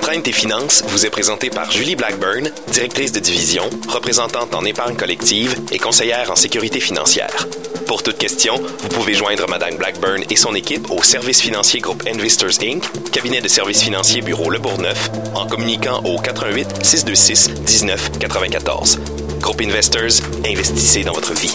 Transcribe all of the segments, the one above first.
Emprunte tes finances vous est présenté par Julie Blackburn, directrice de division, représentante en épargne collective et conseillère en sécurité financière. Pour toute question, vous pouvez joindre Madame Blackburn et son équipe au service financier groupe Investors Inc., cabinet de services financiers bureau Le Bourgneuf, en communiquant au 88 626 19 94. Groupe Investors, investissez dans votre vie.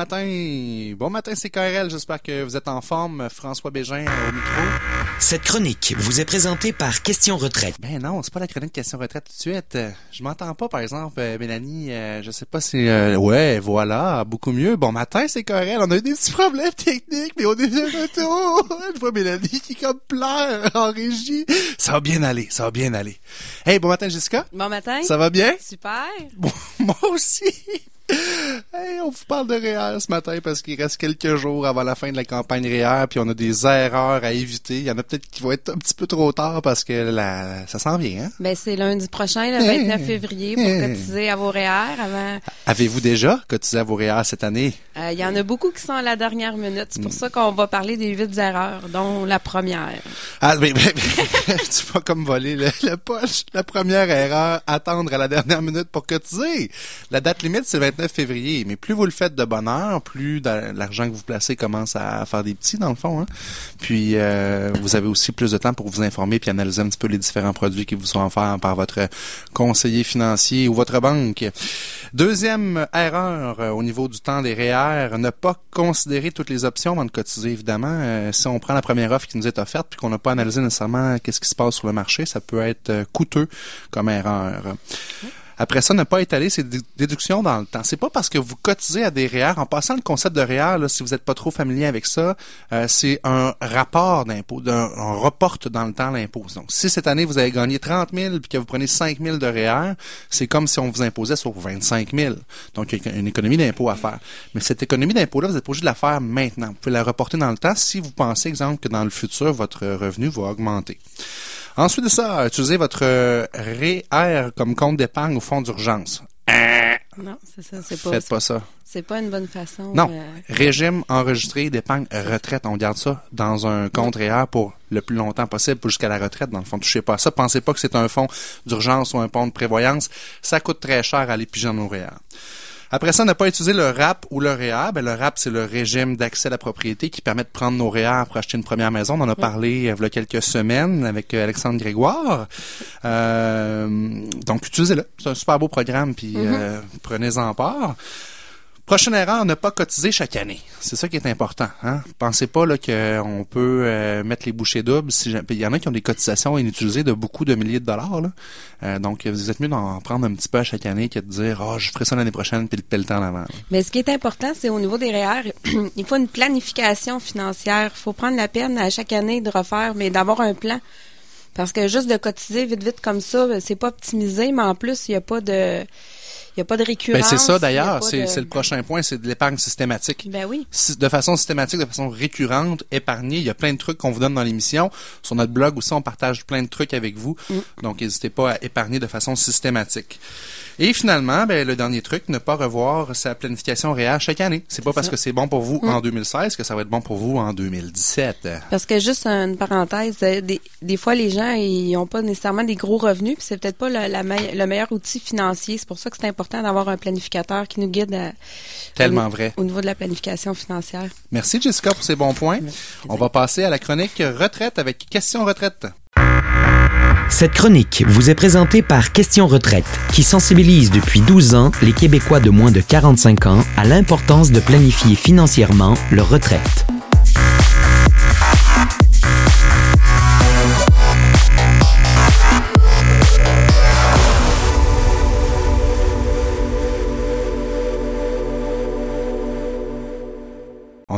Matin, bon matin, c'est KRL. J'espère que vous êtes en forme. François Bégin euh, au micro. Cette chronique vous est présentée par Question Retraite. Ben non, c'est pas la chronique question retraite tout de suite. Je m'entends pas, par exemple, euh, Mélanie. euh, je sais pas si. euh, ouais, voilà, beaucoup mieux. Bon matin, c'est KRL. On a eu des petits problèmes techniques, mais on est de retour. Je vois Mélanie qui comme pleure en régie. Ça va bien aller, ça va bien aller. Hey, bon matin, Jessica. Bon matin. Ça va bien? Super. Bon, moi aussi. Hey, on vous parle de REER ce matin parce qu'il reste quelques jours avant la fin de la campagne REER, puis on a des erreurs à éviter. Il y en a peut-être qui vont être un petit peu trop tard parce que la, ça s'en vient. Hein? Ben, c'est lundi prochain, le 29 février, pour cotiser à vos REER avant. Avez-vous déjà cotisé à vos REER cette année? Euh, Il y en a beaucoup qui sont à la dernière minute. C'est pour ça qu'on va parler des huit erreurs, dont la première. Ah, mais, mais, mais tu vas comme voler le, le poche. La première erreur, attendre à la dernière minute pour cotiser. La date limite, c'est le 29 février. Mais plus vous le faites de bonne heure, plus l'argent que vous placez commence à faire des petits, dans le fond. Hein? Puis, euh, vous avez aussi plus de temps pour vous informer puis analyser un petit peu les différents produits qui vous sont offerts par votre conseiller financier ou votre banque. Deuxième erreur euh, au niveau du temps des REER, ne pas considérer toutes les options avant de cotiser, évidemment. Euh, si on prend la première offre qui nous est offerte puis qu'on n'a pas analysé nécessairement qu'est-ce qui se passe sur le marché, ça peut être euh, coûteux comme erreur. Après ça, ne pas étaler ces dé- déductions dans le temps. C'est pas parce que vous cotisez à des REER, en passant le concept de REER, là, si vous n'êtes pas trop familier avec ça, euh, c'est un rapport d'impôt, on reporte dans le temps l'impôt. Donc, si cette année vous avez gagné 30 000 puis que vous prenez 5 000 de REER, c'est comme si on vous imposait sur 25 000. Donc, une économie d'impôt à faire. Mais cette économie d'impôt-là, vous êtes obligé de la faire maintenant. Vous pouvez la reporter dans le temps si vous pensez, exemple, que dans le futur, votre revenu va augmenter. Ensuite de ça, utilisez votre euh, REER comme compte d'épargne au fonds d'urgence. Non, c'est ça. C'est pas, Faites pas ça. c'est pas une bonne façon. Non. euh, Régime enregistré d'épargne retraite. On garde ça dans un compte REER pour le plus longtemps possible, jusqu'à la retraite. Dans le fond, touchez pas à ça. Pensez pas que c'est un fonds d'urgence ou un fonds de prévoyance. Ça coûte très cher à aller nos REER. Après ça, ne pas utiliser le RAP ou le REER. Ben, le RAP, c'est le régime d'accès à la propriété qui permet de prendre nos REER pour acheter une première maison. On en a parlé euh, il y a quelques semaines avec euh, Alexandre Grégoire. Euh, donc, utilisez-le. C'est un super beau programme, puis euh, prenez-en part. Prochaine erreur, ne pas cotiser chaque année. C'est ça qui est important. Hein? Pensez pas qu'on peut euh, mettre les bouchées doubles. Si Il y en a qui ont des cotisations inutilisées de beaucoup de milliers de dollars. Euh, donc, vous êtes mieux d'en prendre un petit peu à chaque année que de dire « Oh, je ferai ça l'année prochaine, puis le, temps d'avant. Mais ce qui est important, c'est au niveau des REER, il faut une planification financière. Il faut prendre la peine à chaque année de refaire, mais d'avoir un plan. Parce que juste de cotiser vite, vite comme ça, c'est pas optimisé, mais en plus, il n'y a pas de. Il y a pas de Ben, récurrence. c'est ça d'ailleurs, c'est de- le prochain point, c'est de l'épargne systématique. Ben oui. De façon systématique, de façon récurrente, épargner. Il y a plein de trucs qu'on vous donne dans l'émission. Sur notre blog aussi, on partage plein de trucs avec vous. Donc, n'hésitez pas à épargner de façon systématique. Et finalement, ben, le dernier truc, ne pas revoir sa planification réelle chaque année. C'est pas parce que c'est bon pour vous en 2016 que ça va être bon pour vous en 2017. Parce que juste une parenthèse, euh, des, des fois les gens ils ont pas nécessairement des gros revenus, puis c'est peut-être pas le, la meille- le meilleur outil financier. C'est pour ça que c'est important d'avoir un planificateur qui nous guide à- Tellement vrai. au niveau de la planification financière. Merci Jessica pour ces bons points. On va passer à la chronique retraite avec question retraite. Cette chronique vous est présentée par Question Retraite, qui sensibilise depuis 12 ans les Québécois de moins de 45 ans à l'importance de planifier financièrement leur retraite.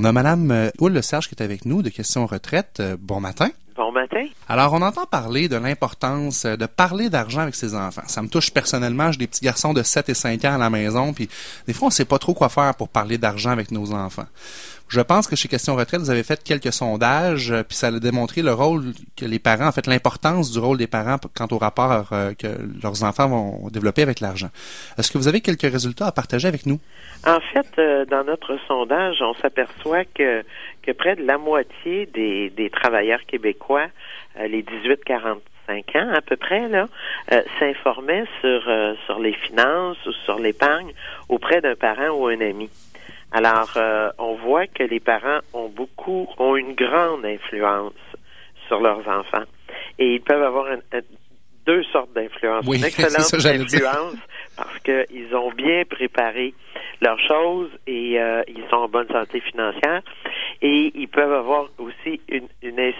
On a Madame euh, Houle Serge qui est avec nous de Question Retraite. Euh, bon matin. Bon bon matin. Alors, on entend parler de l'importance de parler d'argent avec ses enfants. Ça me touche personnellement. J'ai des petits garçons de 7 et 5 ans à la maison, puis des fois, on sait pas trop quoi faire pour parler d'argent avec nos enfants. Je pense que chez Question Retraite, vous avez fait quelques sondages, euh, puis ça a démontré le rôle que les parents, en fait, l'importance du rôle des parents quant au rapport euh, que leurs enfants vont développer avec l'argent. Est-ce que vous avez quelques résultats à partager avec nous? En fait, euh, dans notre sondage, on s'aperçoit que, près de la moitié des, travailleurs québécois, les 18-45 ans à peu près, là, sur, sur les finances ou sur l'épargne auprès d'un parent ou un ami. Alors, euh, on voit que les parents ont beaucoup, ont une grande influence sur leurs enfants. Et ils peuvent avoir deux sortes d'influence. Oui, une excellente influence parce qu'ils ont bien préparé leurs choses et euh, ils sont en bonne santé financière. Et ils peuvent avoir aussi une, une,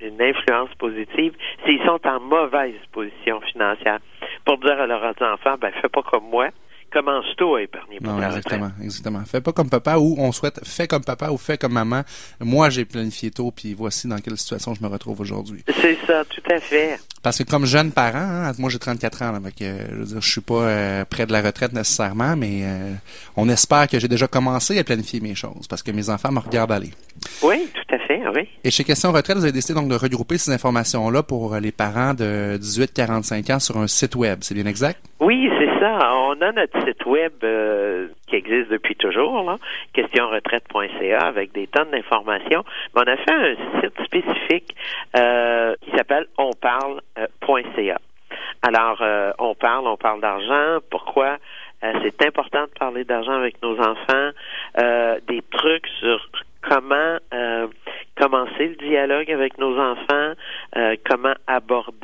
une influence positive s'ils sont en mauvaise position financière. Pour dire à leurs enfants, ben fais pas comme moi commence tôt à épargner pour non, exactement, exactement. Fais pas comme papa ou on souhaite fais comme papa ou fais comme maman. Moi, j'ai planifié tôt puis voici dans quelle situation je me retrouve aujourd'hui. C'est ça, tout à fait. Parce que comme jeune parent, hein, moi j'ai 34 ans, là, je veux dire, je suis pas euh, près de la retraite nécessairement, mais euh, on espère que j'ai déjà commencé à planifier mes choses parce que mes enfants me regardent aller. Oui, tout à fait, oui. Et chez Question Retraite, vous avez décidé donc de regrouper ces informations-là pour les parents de 18-45 ans sur un site web, c'est bien exact? Oui, On a notre site web euh, qui existe depuis toujours, questionretraite.ca, avec des tonnes d'informations. Mais on a fait un site spécifique euh, qui s'appelle onparle.ca. Alors, euh, on parle, on parle d'argent. Pourquoi? c'est important de parler d'argent avec nos enfants. des trucs sur comment commencer le dialogue avec nos enfants, comment aborder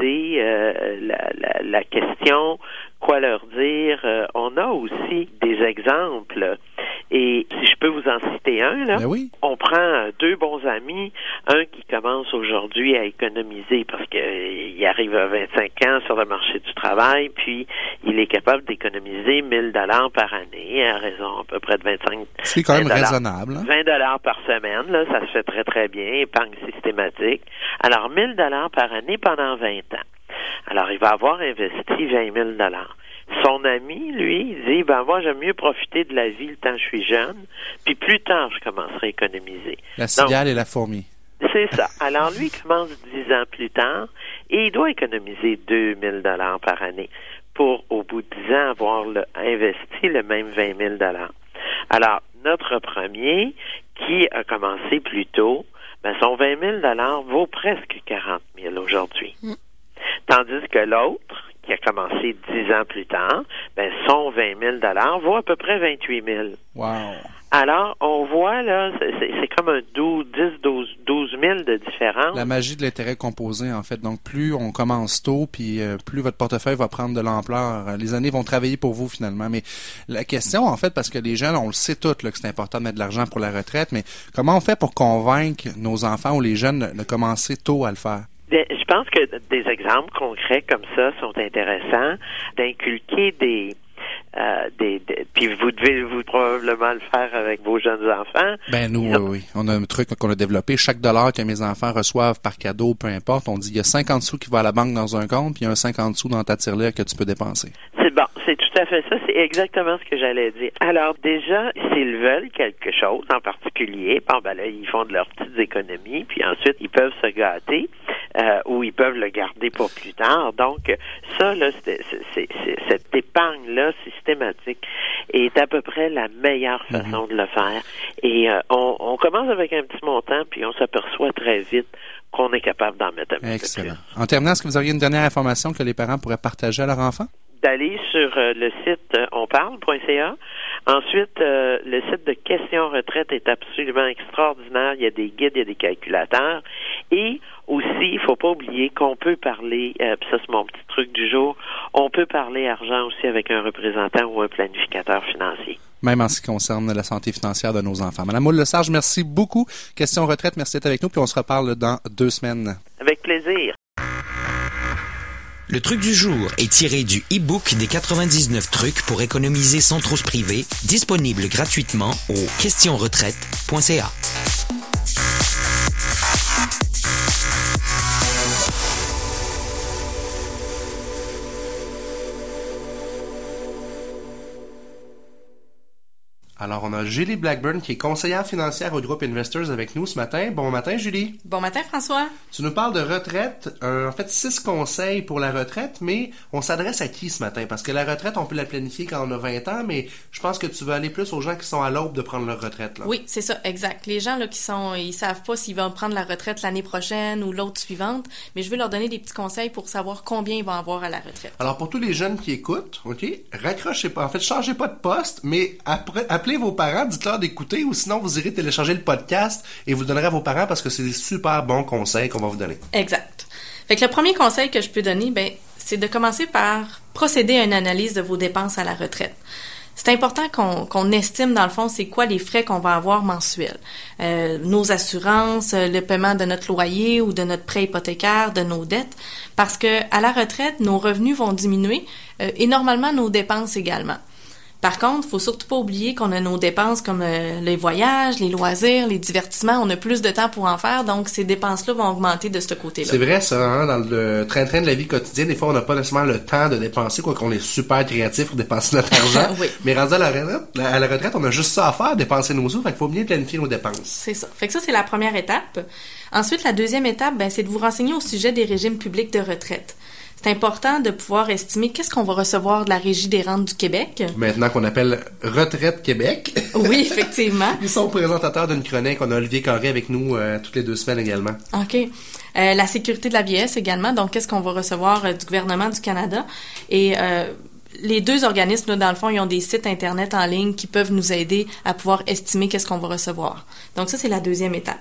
Ben on prend euh, deux bons amis, un qui commence aujourd'hui à économiser parce qu'il euh, arrive à 25 ans sur le marché du travail, puis il est capable d'économiser 1000 dollars par année à raison à peu près de 25 C'est quand même raisonnable. Hein. 20 dollars par semaine, là, ça se fait très très bien, épargne systématique. Alors 1000 dollars par année pendant 20 ans. Alors il va avoir investi 20 000 dollars son ami, lui, dit ben moi j'aime mieux profiter de la vie le temps que je suis jeune, puis plus tard je commencerai à économiser. La cigale et la fourmi. C'est ça. Alors lui commence dix ans plus tard et il doit économiser 2000 dollars par année pour au bout de dix ans avoir investi le même 20 000 dollars. Alors notre premier qui a commencé plus tôt, ben son 20 000 dollars vaut presque 40 000 aujourd'hui. Mm. Tandis que l'autre, qui a commencé dix ans plus tard, ben, son 20 000 vaut à peu près 28 000. Wow. Alors, on voit là, c'est comme un 12, 10, 12, 12 000 de différence. La magie de l'intérêt composé, en fait. Donc, plus on commence tôt, puis euh, plus votre portefeuille va prendre de l'ampleur. Les années vont travailler pour vous, finalement. Mais la question, en fait, parce que les jeunes, on le sait tous, là, que c'est important de mettre de l'argent pour la retraite, mais comment on fait pour convaincre nos enfants ou les jeunes de commencer tôt à le faire? Je pense que des exemples concrets comme ça sont intéressants, d'inculquer des, euh, des, puis vous devez vous probablement le faire avec vos jeunes enfants. Ben nous, oui, oui. On a un truc qu'on a développé. Chaque dollar que mes enfants reçoivent par cadeau, peu importe, on dit il y a 50 sous qui va à la banque dans un compte, puis il y a un 50 sous dans ta tirelire que tu peux dépenser. C'est bon, c'est tout à fait ça. C'est exactement ce que j'allais dire. Alors déjà, s'ils veulent quelque chose en particulier, bon ben là, ils font de leurs petites économies, puis ensuite ils peuvent se gâter euh, ou ils peuvent le garder pour plus tard. Donc, ça, là, c'est, cette épargne-là systématique est à peu près la meilleure mhm. façon de le faire. Et euh, on, on, commence avec un petit montant, puis on s'aperçoit très vite qu'on est capable d'en mettre un petit Excellent. En terminant, est-ce que vous auriez une dernière information que les parents pourraient partager à leur enfant? D'aller sur euh, le site onparle.ca. Ensuite, le site de questions retraite est absolument extraordinaire. Il y a des guides, il y a des calculateurs. Et aussi, il faut pas oublier qu'on peut parler, euh, ça c'est mon petit truc du jour, on peut parler argent aussi avec un représentant ou un planificateur financier. Même en ce qui concerne la santé financière de nos enfants. Madame Moule-Lesage, merci beaucoup. Question retraite, merci d'être avec nous, puis on se reparle dans deux semaines. Avec plaisir. Le truc du jour est tiré du e-book des 99 trucs pour économiser sans trop se priver, disponible gratuitement au questionretraite.ca. Alors, on a Julie Blackburn, qui est conseillère financière au groupe Investors avec nous ce matin. Bon matin, Julie. Bon matin, François. Tu nous parles de retraite. Euh, en fait, six conseils pour la retraite, mais on s'adresse à qui ce matin? Parce que la retraite, on peut la planifier quand on a 20 ans, mais je pense que tu veux aller plus aux gens qui sont à l'aube de prendre leur retraite. Là. Oui, c'est ça, exact. Les gens là qui sont, ils savent pas s'ils vont prendre la retraite l'année prochaine ou l'autre suivante, mais je vais leur donner des petits conseils pour savoir combien ils vont avoir à la retraite. Alors, pour tous les jeunes qui écoutent, OK, raccrochez pas. En fait, changez pas de poste, mais après, appelez vos parents, dites-leur d'écouter ou sinon vous irez télécharger le podcast et vous le donnerez à vos parents parce que c'est des super bons conseils qu'on va vous donner. Exact. Fait que le premier conseil que je peux donner, ben, c'est de commencer par procéder à une analyse de vos dépenses à la retraite. C'est important qu'on estime, dans le fond, c'est quoi les frais qu'on va avoir mensuels. Euh, nos assurances, le paiement de notre loyer ou de notre prêt hypothécaire, de nos dettes, parce que à la retraite, nos revenus vont diminuer euh, et normalement nos dépenses également. Par contre, faut surtout pas oublier qu'on a nos dépenses comme euh, les voyages, les loisirs, les divertissements. On a plus de temps pour en faire, donc ces dépenses-là vont augmenter de ce côté-là. C'est vrai ça, hein, dans le train-train de la vie quotidienne, des fois on n'a pas nécessairement le temps de dépenser, quoi qu'on est super créatif pour dépenser notre argent. oui. Mais rendu à la, retraite, à la retraite, on a juste ça à faire, dépenser nos sous, fait qu'il faut bien planifier nos dépenses. C'est ça. Fait que ça, c'est la première étape. Ensuite, la deuxième étape, ben, c'est de vous renseigner au sujet des régimes publics de retraite c'est important de pouvoir estimer qu'est-ce qu'on va recevoir de la Régie des rentes du Québec. Maintenant qu'on appelle Retraite Québec. Oui, effectivement. Ils sont présentateurs d'une chronique. On a Olivier Carré avec nous euh, toutes les deux semaines également. OK. Euh, la sécurité de la vieillesse également. Donc, qu'est-ce qu'on va recevoir euh, du gouvernement du Canada? Et les deux organismes, là, dans le fond, ils ont des sites Internet en ligne qui peuvent nous aider à pouvoir estimer qu'est-ce qu'on va recevoir. Donc, ça, c'est la deuxième étape.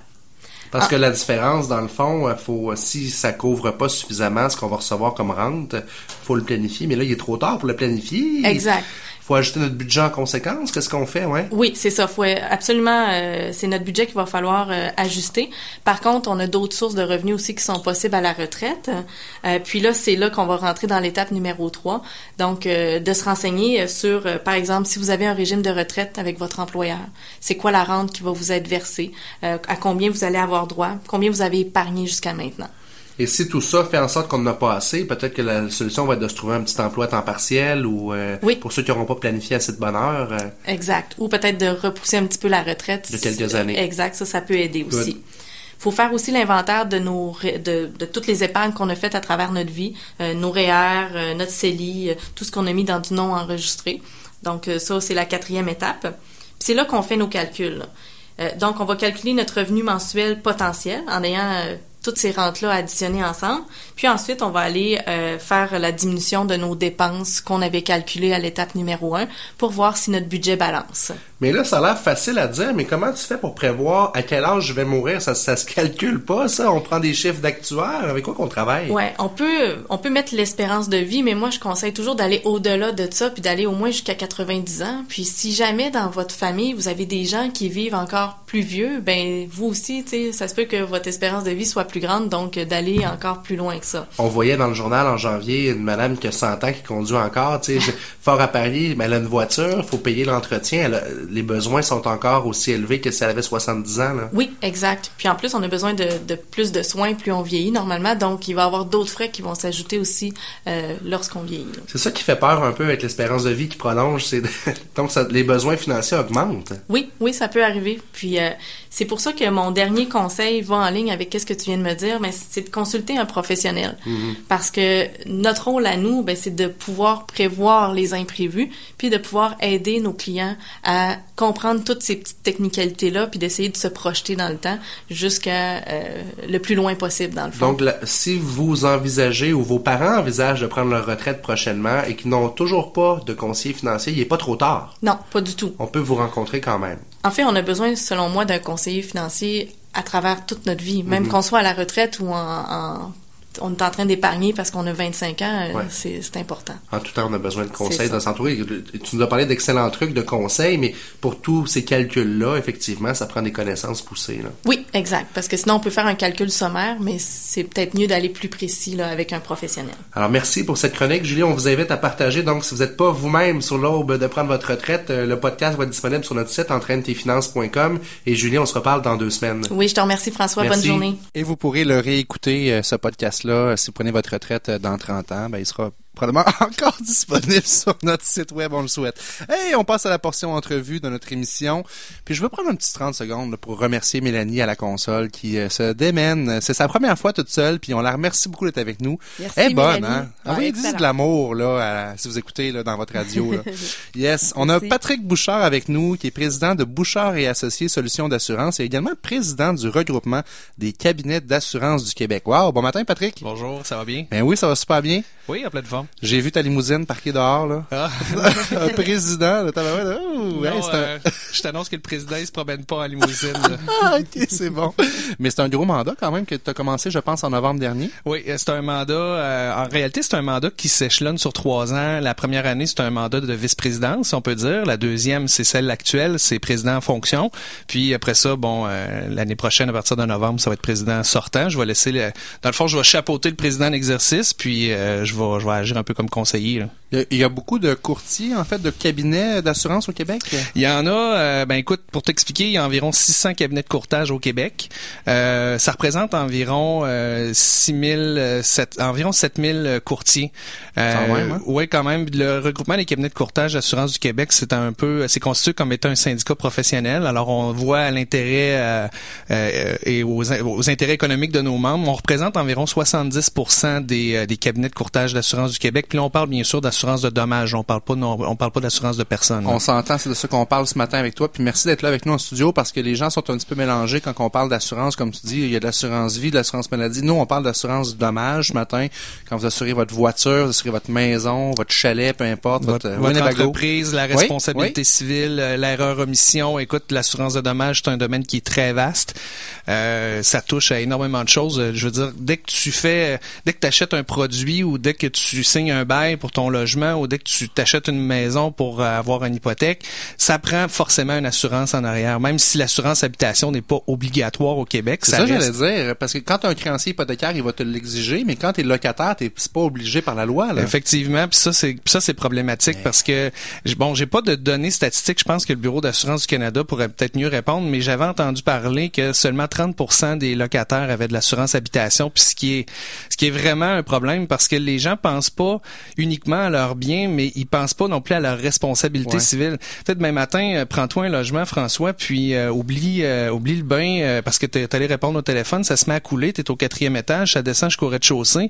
Parce que la différence, dans le fond, euh, faut si ça couvre pas suffisamment ce qu'on va recevoir comme rente, faut le planifier. Mais là, il est trop tard pour le planifier. Exact faut ajuster notre budget en conséquence. Qu'est-ce qu'on fait, ouais? Oui, c'est ça. Faut absolument, euh, c'est notre budget qu'il va falloir euh, ajuster. Par contre, on a d'autres sources de revenus aussi qui sont possibles à la retraite. Euh, puis là, c'est là qu'on va rentrer dans l'étape numéro 3. Donc, de se renseigner sur, par exemple, si vous avez un régime de retraite avec votre employeur, c'est quoi la rente qui va vous être versée, à combien vous allez avoir droit, combien vous avez épargné jusqu'à maintenant? Et si tout ça fait en sorte qu'on n'a pas assez, peut-être que la solution va être de se trouver un petit emploi à temps partiel ou euh, pour ceux qui n'auront pas planifié assez de bonne heure. Euh, exact. Ou peut-être de repousser un petit peu la retraite. De quelques années. Exact. Ça, ça peut aider aussi. faut faire aussi l'inventaire de nos de, de, toutes les épargnes qu'on a faites à travers notre vie, euh, nos REER, notre CELI, tout ce qu'on a mis dans du non enregistré. Donc ça, c'est la quatrième étape. c'est là qu'on fait nos calculs. donc, on va calculer notre revenu mensuel potentiel en ayant toutes ces rentes-là additionnées ensemble. Puis ensuite, on va aller euh, faire la diminution de nos dépenses qu'on avait calculées à l'étape numéro 1 pour voir si notre budget balance. Mais là, ça a l'air facile à dire, mais comment tu fais pour prévoir à quel âge je vais mourir? Ça, ça se calcule pas, ça? On prend des chiffres d'actuaires? Avec quoi qu'on travaille? Ouais, on peut, on peut mettre l'espérance de vie, mais moi, je conseille toujours d'aller au-delà de ça, puis d'aller au moins jusqu'à 90 ans. Puis si jamais dans votre famille, vous avez des gens qui vivent encore plus vieux, ben, vous aussi, tu sais, ça se peut que votre espérance de vie soit plus grande, donc d'aller encore plus loin que ça. On voyait dans le journal en janvier une madame qui a 100 ans qui conduit encore, tu sais, fort à Paris, mais elle a une voiture, faut payer l'entretien, les besoins sont encore aussi élevés que si elle avait 70 ans. Là. Oui, exact. Puis en plus, on a besoin de, de, plus de soins plus on vieillit normalement, donc il va y avoir d'autres frais qui vont s'ajouter aussi euh, lorsqu'on vieillit. C'est ça qui fait peur un peu avec l'espérance de vie qui prolonge, c'est donc ça, les besoins financiers augmentent. Oui, oui, ça peut arriver. Puis euh, c'est pour ça que mon dernier conseil va en ligne avec qu'est-ce que tu viens de me dire, mais c'est de consulter un professionnel, mm-hmm. parce que notre rôle à nous, ben, c'est de pouvoir prévoir les imprévus, puis de pouvoir aider nos clients à comprendre toutes ces petites technicalités-là, puis d'essayer de se projeter dans le temps jusqu'à euh, le plus loin possible, dans le fond. Donc, si vous envisagez ou vos parents envisagent de prendre leur retraite prochainement et qui n'ont toujours pas de conseiller financier, il n'est pas trop tard. Non, pas du tout. On peut vous rencontrer quand même. En fait, on a besoin, selon moi, d'un conseiller financier à travers toute notre vie, même mm-hmm. qu'on soit à la retraite ou en, en on est en train d'épargner parce qu'on a 25 ans, euh, c'est important. En tout temps, on a besoin de conseils, de s'entourer. Tu nous as parlé d'excellents trucs de conseils, mais pour tous ces calculs-là, effectivement, ça prend des connaissances poussées. Là. Oui, exact. Parce que sinon, on peut faire un calcul sommaire, mais c'est peut-être mieux d'aller plus précis là, avec un professionnel. Alors, merci pour cette chronique. Julie, on vous invite à partager. Donc, si vous n'êtes pas vous-même sur l'aube de prendre votre retraite, euh, le podcast va être disponible sur notre site entraîne-tes-finances.com. Et Julie, on se reparle dans deux semaines. Oui, je te remercie, François. Bonne journée. Et vous pourrez le réécouter, euh, ce podcast là si vous prenez votre retraite euh, dans 30 ans, ben, il sera probablement encore disponible sur notre site web, on le souhaite. Hey, on passe à la portion entrevue de notre émission. Puis je veux prendre un petit 30 secondes pour remercier Mélanie à la console qui euh, se démène. C'est sa première fois toute seule, puis on la remercie beaucoup d'être avec nous. Merci, Elle est bonne, Mélanie. hein? Ouais, Envoyez-y excellent. de l'amour, là, à- si vous écoutez là, dans votre radio. Là. yes. On a. Patrick Bouchard avec nous, qui est président de Bouchard et Associés Solutions d'assurance et également président du regroupement des cabinets d'assurance du Québec. Wow, bon matin, Patrick. Bonjour, ça va bien? Ben oui, ça va super bien. Oui, en pleine forme. J'ai vu ta limousine parquée dehors, là. Ah. un président, là. Oh, Non, un- euh, je t'annonce que le président, il se promène pas en limousine. Ah, ok, c'est bon. Mais c'est un gros mandat quand même que tu as commencé, je pense, en novembre dernier. oui, euh, c'est un mandat, euh, en réalité, c'est un mandat qui s'échelonne sur trois ans. La première année, c'est un mandat de vice-présidence, on peut dire. La deuxième, c'est celle actuelle, c'est président en fonction. Puis après ça, bon, euh, l'année prochaine, à partir de novembre, ça va être président sortant. Je vais laisser, le, dans le fond, je vais chapeauter le président d'exercice, puis euh, je vais, je vais agir un peu comme conseiller. Il y a, beaucoup de courtiers, en fait, de cabinets d'assurance au Québec? Il y en a, euh, ben écoute, pour t'expliquer, il y a environ 600 cabinets de courtage au Québec. Euh, ça représente environ euh, 6000, euh, sept- environ 7000 courtiers. Quand même, hein? Oui, quand même. Le regroupement des cabinets de courtage d'assurance du Québec, c'est un peu, c'est constitué comme étant un syndicat professionnel. Alors on voit à l'intérêt euh, euh, et aux, aux intérêts économiques de nos membres. On représente environ 70% des, euh, des cabinets de courtage d'assurance du Québec. Puis là, on parle bien sûr d'assurance de dommages. On parle pas, non, on parle pas d'assurance de personnes. On s'entend, c'est de ça qu'on parle ce matin avec toi. Puis merci d'être là avec nous en studio parce que les gens sont un petit peu mélangés quand on parle d'assurance. Comme tu dis, il y a de l'assurance vie, de l'assurance maladie. Nous, on parle d'assurance dommage ce matin. Quand vous assurez votre voiture, vous assurez votre maison, votre chalet, peu importe, votre, votre, votre Winnebago. entreprise, la responsabilité oui. civile, euh, l'erreur omission. Écoute, l'assurance de dommages, c'est un domaine qui est très vaste. Euh, ça touche à énormément de choses. Euh, Je veux dire, dès que tu fais, dès que tu achètes un produit ou dès que tu signes un bail pour ton logement ou dès que tu t'achètes une maison pour euh, avoir une hypothèque, ça prend forcément une assurance en arrière. Même si l'assurance habitation n'est pas obligatoire au Québec, C'est ça, ça, reste j'allais dire. Parce que quand tu as un créancier hypothécaire, il va te l'exiger, mais quand tu es locataire, t'es pas obligé par la loi. Là. Effectivement, puis ça c'est ça c'est problématique parce que bon, j'ai pas de données statistiques, je pense que le bureau d'assurance du Canada pourrait peut-être mieux répondre, mais j'avais entendu parler que seulement 30% des locataires avaient de l'assurance habitation, puis ce qui est ce qui est vraiment un problème parce que les gens pensent pas uniquement à leurs biens, mais ils pensent pas non plus à leur responsabilité Ouais. civile. Peut-être demain matin, euh, prends-toi un logement François, puis euh, oublie euh, oublie le bain euh, parce que t'es allé répondre au téléphone, ça se met à couler, t'es au quatrième étage, ça descend jusqu'au rez-de-chaussée.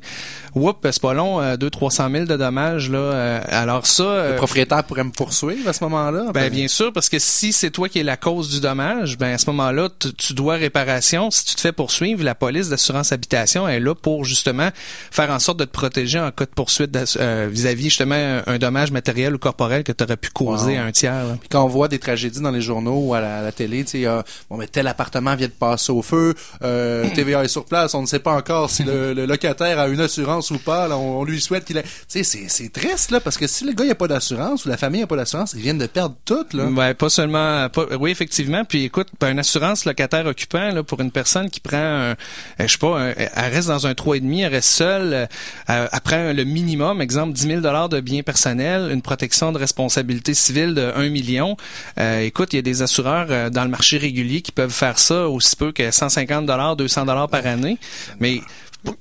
Oups, c'est pas long, euh, 200-300 000 de dommages là. alors ça, Le propriétaire pourrait me poursuivre à ce moment-là. ben bien sûr, parce que si c'est toi qui es la cause du dommage, ben à ce moment-là, tu- dois réparation. Si tu te fais poursuivre, la police d'assurance habitation est là pour justement faire en sorte de te protéger en cas de poursuite vis-à-vis justement un, dommage matériel ou corporel que tu aurais pu causer Wow. à un tiers. là. Puis quand on voit des tragédies dans les journaux ou à la, à la télé, tu sais, euh, bon, mais tel appartement vient de passer au feu, euh, TVA est sur place, on ne sait pas encore si le, le locataire a une assurance ou pas, là, on, on lui souhaite qu'il ait... Tu sais, c'est, c'est triste, là, parce que si le gars n'a pas d'assurance ou la famille n'a pas d'assurance, ils viennent de perdre tout, là. Ouais, pas seulement. pas- oui, effectivement. Puis écoute, ben, une assurance locataire occupant là, pour une personne qui prend, un, euh, je sais pas, un- elle reste dans un 3,5, elle reste seule, euh, elle elle prend le minimum, exemple 10 000 de biens personnels, une protection de responsabilité civile de 1 million. Euh, écoute, il y a des assureurs euh, dans le marché régulier qui peuvent faire ça aussi peu que 150 dollars, 200 dollars par année, mais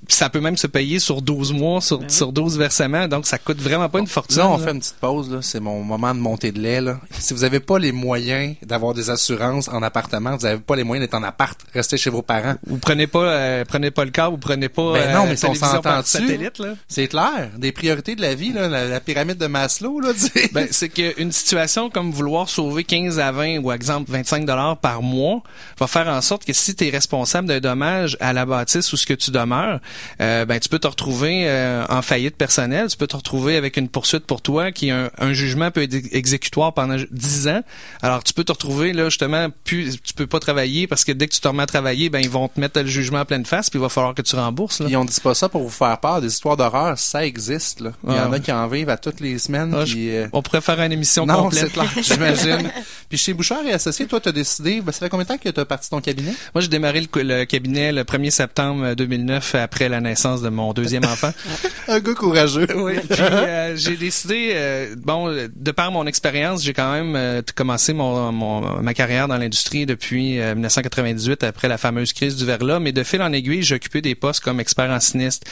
ça peut même se payer sur 12 mois, sur, sur 12 versements, donc ça coûte vraiment pas une fortune. Là, on là. fait une petite pause, là. C'est mon moment de monter de lait, là. Si vous n'avez pas les moyens d'avoir des assurances en appartement, vous n'avez pas les moyens d'être en appart, restez chez vos parents. Vous prenez pas, euh, prenez pas le câble, vous prenez pas Ben non, euh, mais on satellite là. C'est clair. Des priorités de la vie, là. La, la pyramide de Maslow, là. Ben, c'est qu'une situation comme vouloir sauver 15 à 20 ou exemple 25 dollars par mois va faire en sorte que si tu es responsable d'un dommage à la bâtisse ou ce que tu demeures, euh, ben tu peux te retrouver euh, en faillite personnelle, tu peux te retrouver avec une poursuite pour toi qui un, un jugement peut être exécutoire pendant 10 ans. Alors tu peux te retrouver là justement plus tu peux pas travailler parce que dès que tu te remets à travailler, ben ils vont te mettre le jugement en pleine face puis il va falloir que tu rembourses là. Puis on dit pas ça pour vous faire peur. Des histoires d'horreur, ça existe, là. Il y en Ah. a qui en vivent à toutes les semaines. Ah, puis, euh, On pourrait faire une émission Non, complète. j'imagine. Puis chez Bouchard et Associés, toi, t'as décidé, ben, ça fait combien de temps que t'as parti ton cabinet? Moi, j'ai démarré le, le cabinet le 1er septembre 2009 à, après la naissance de mon deuxième enfant. Un gars courageux. Oui. Puis euh, j'ai décidé, euh, bon, de par mon expérience, j'ai quand même euh, commencé mon, mon, ma carrière dans l'industrie depuis 1998 après la fameuse crise du verglas. Mais de fil en aiguille, j'ai occupé des postes comme expert en sinistre,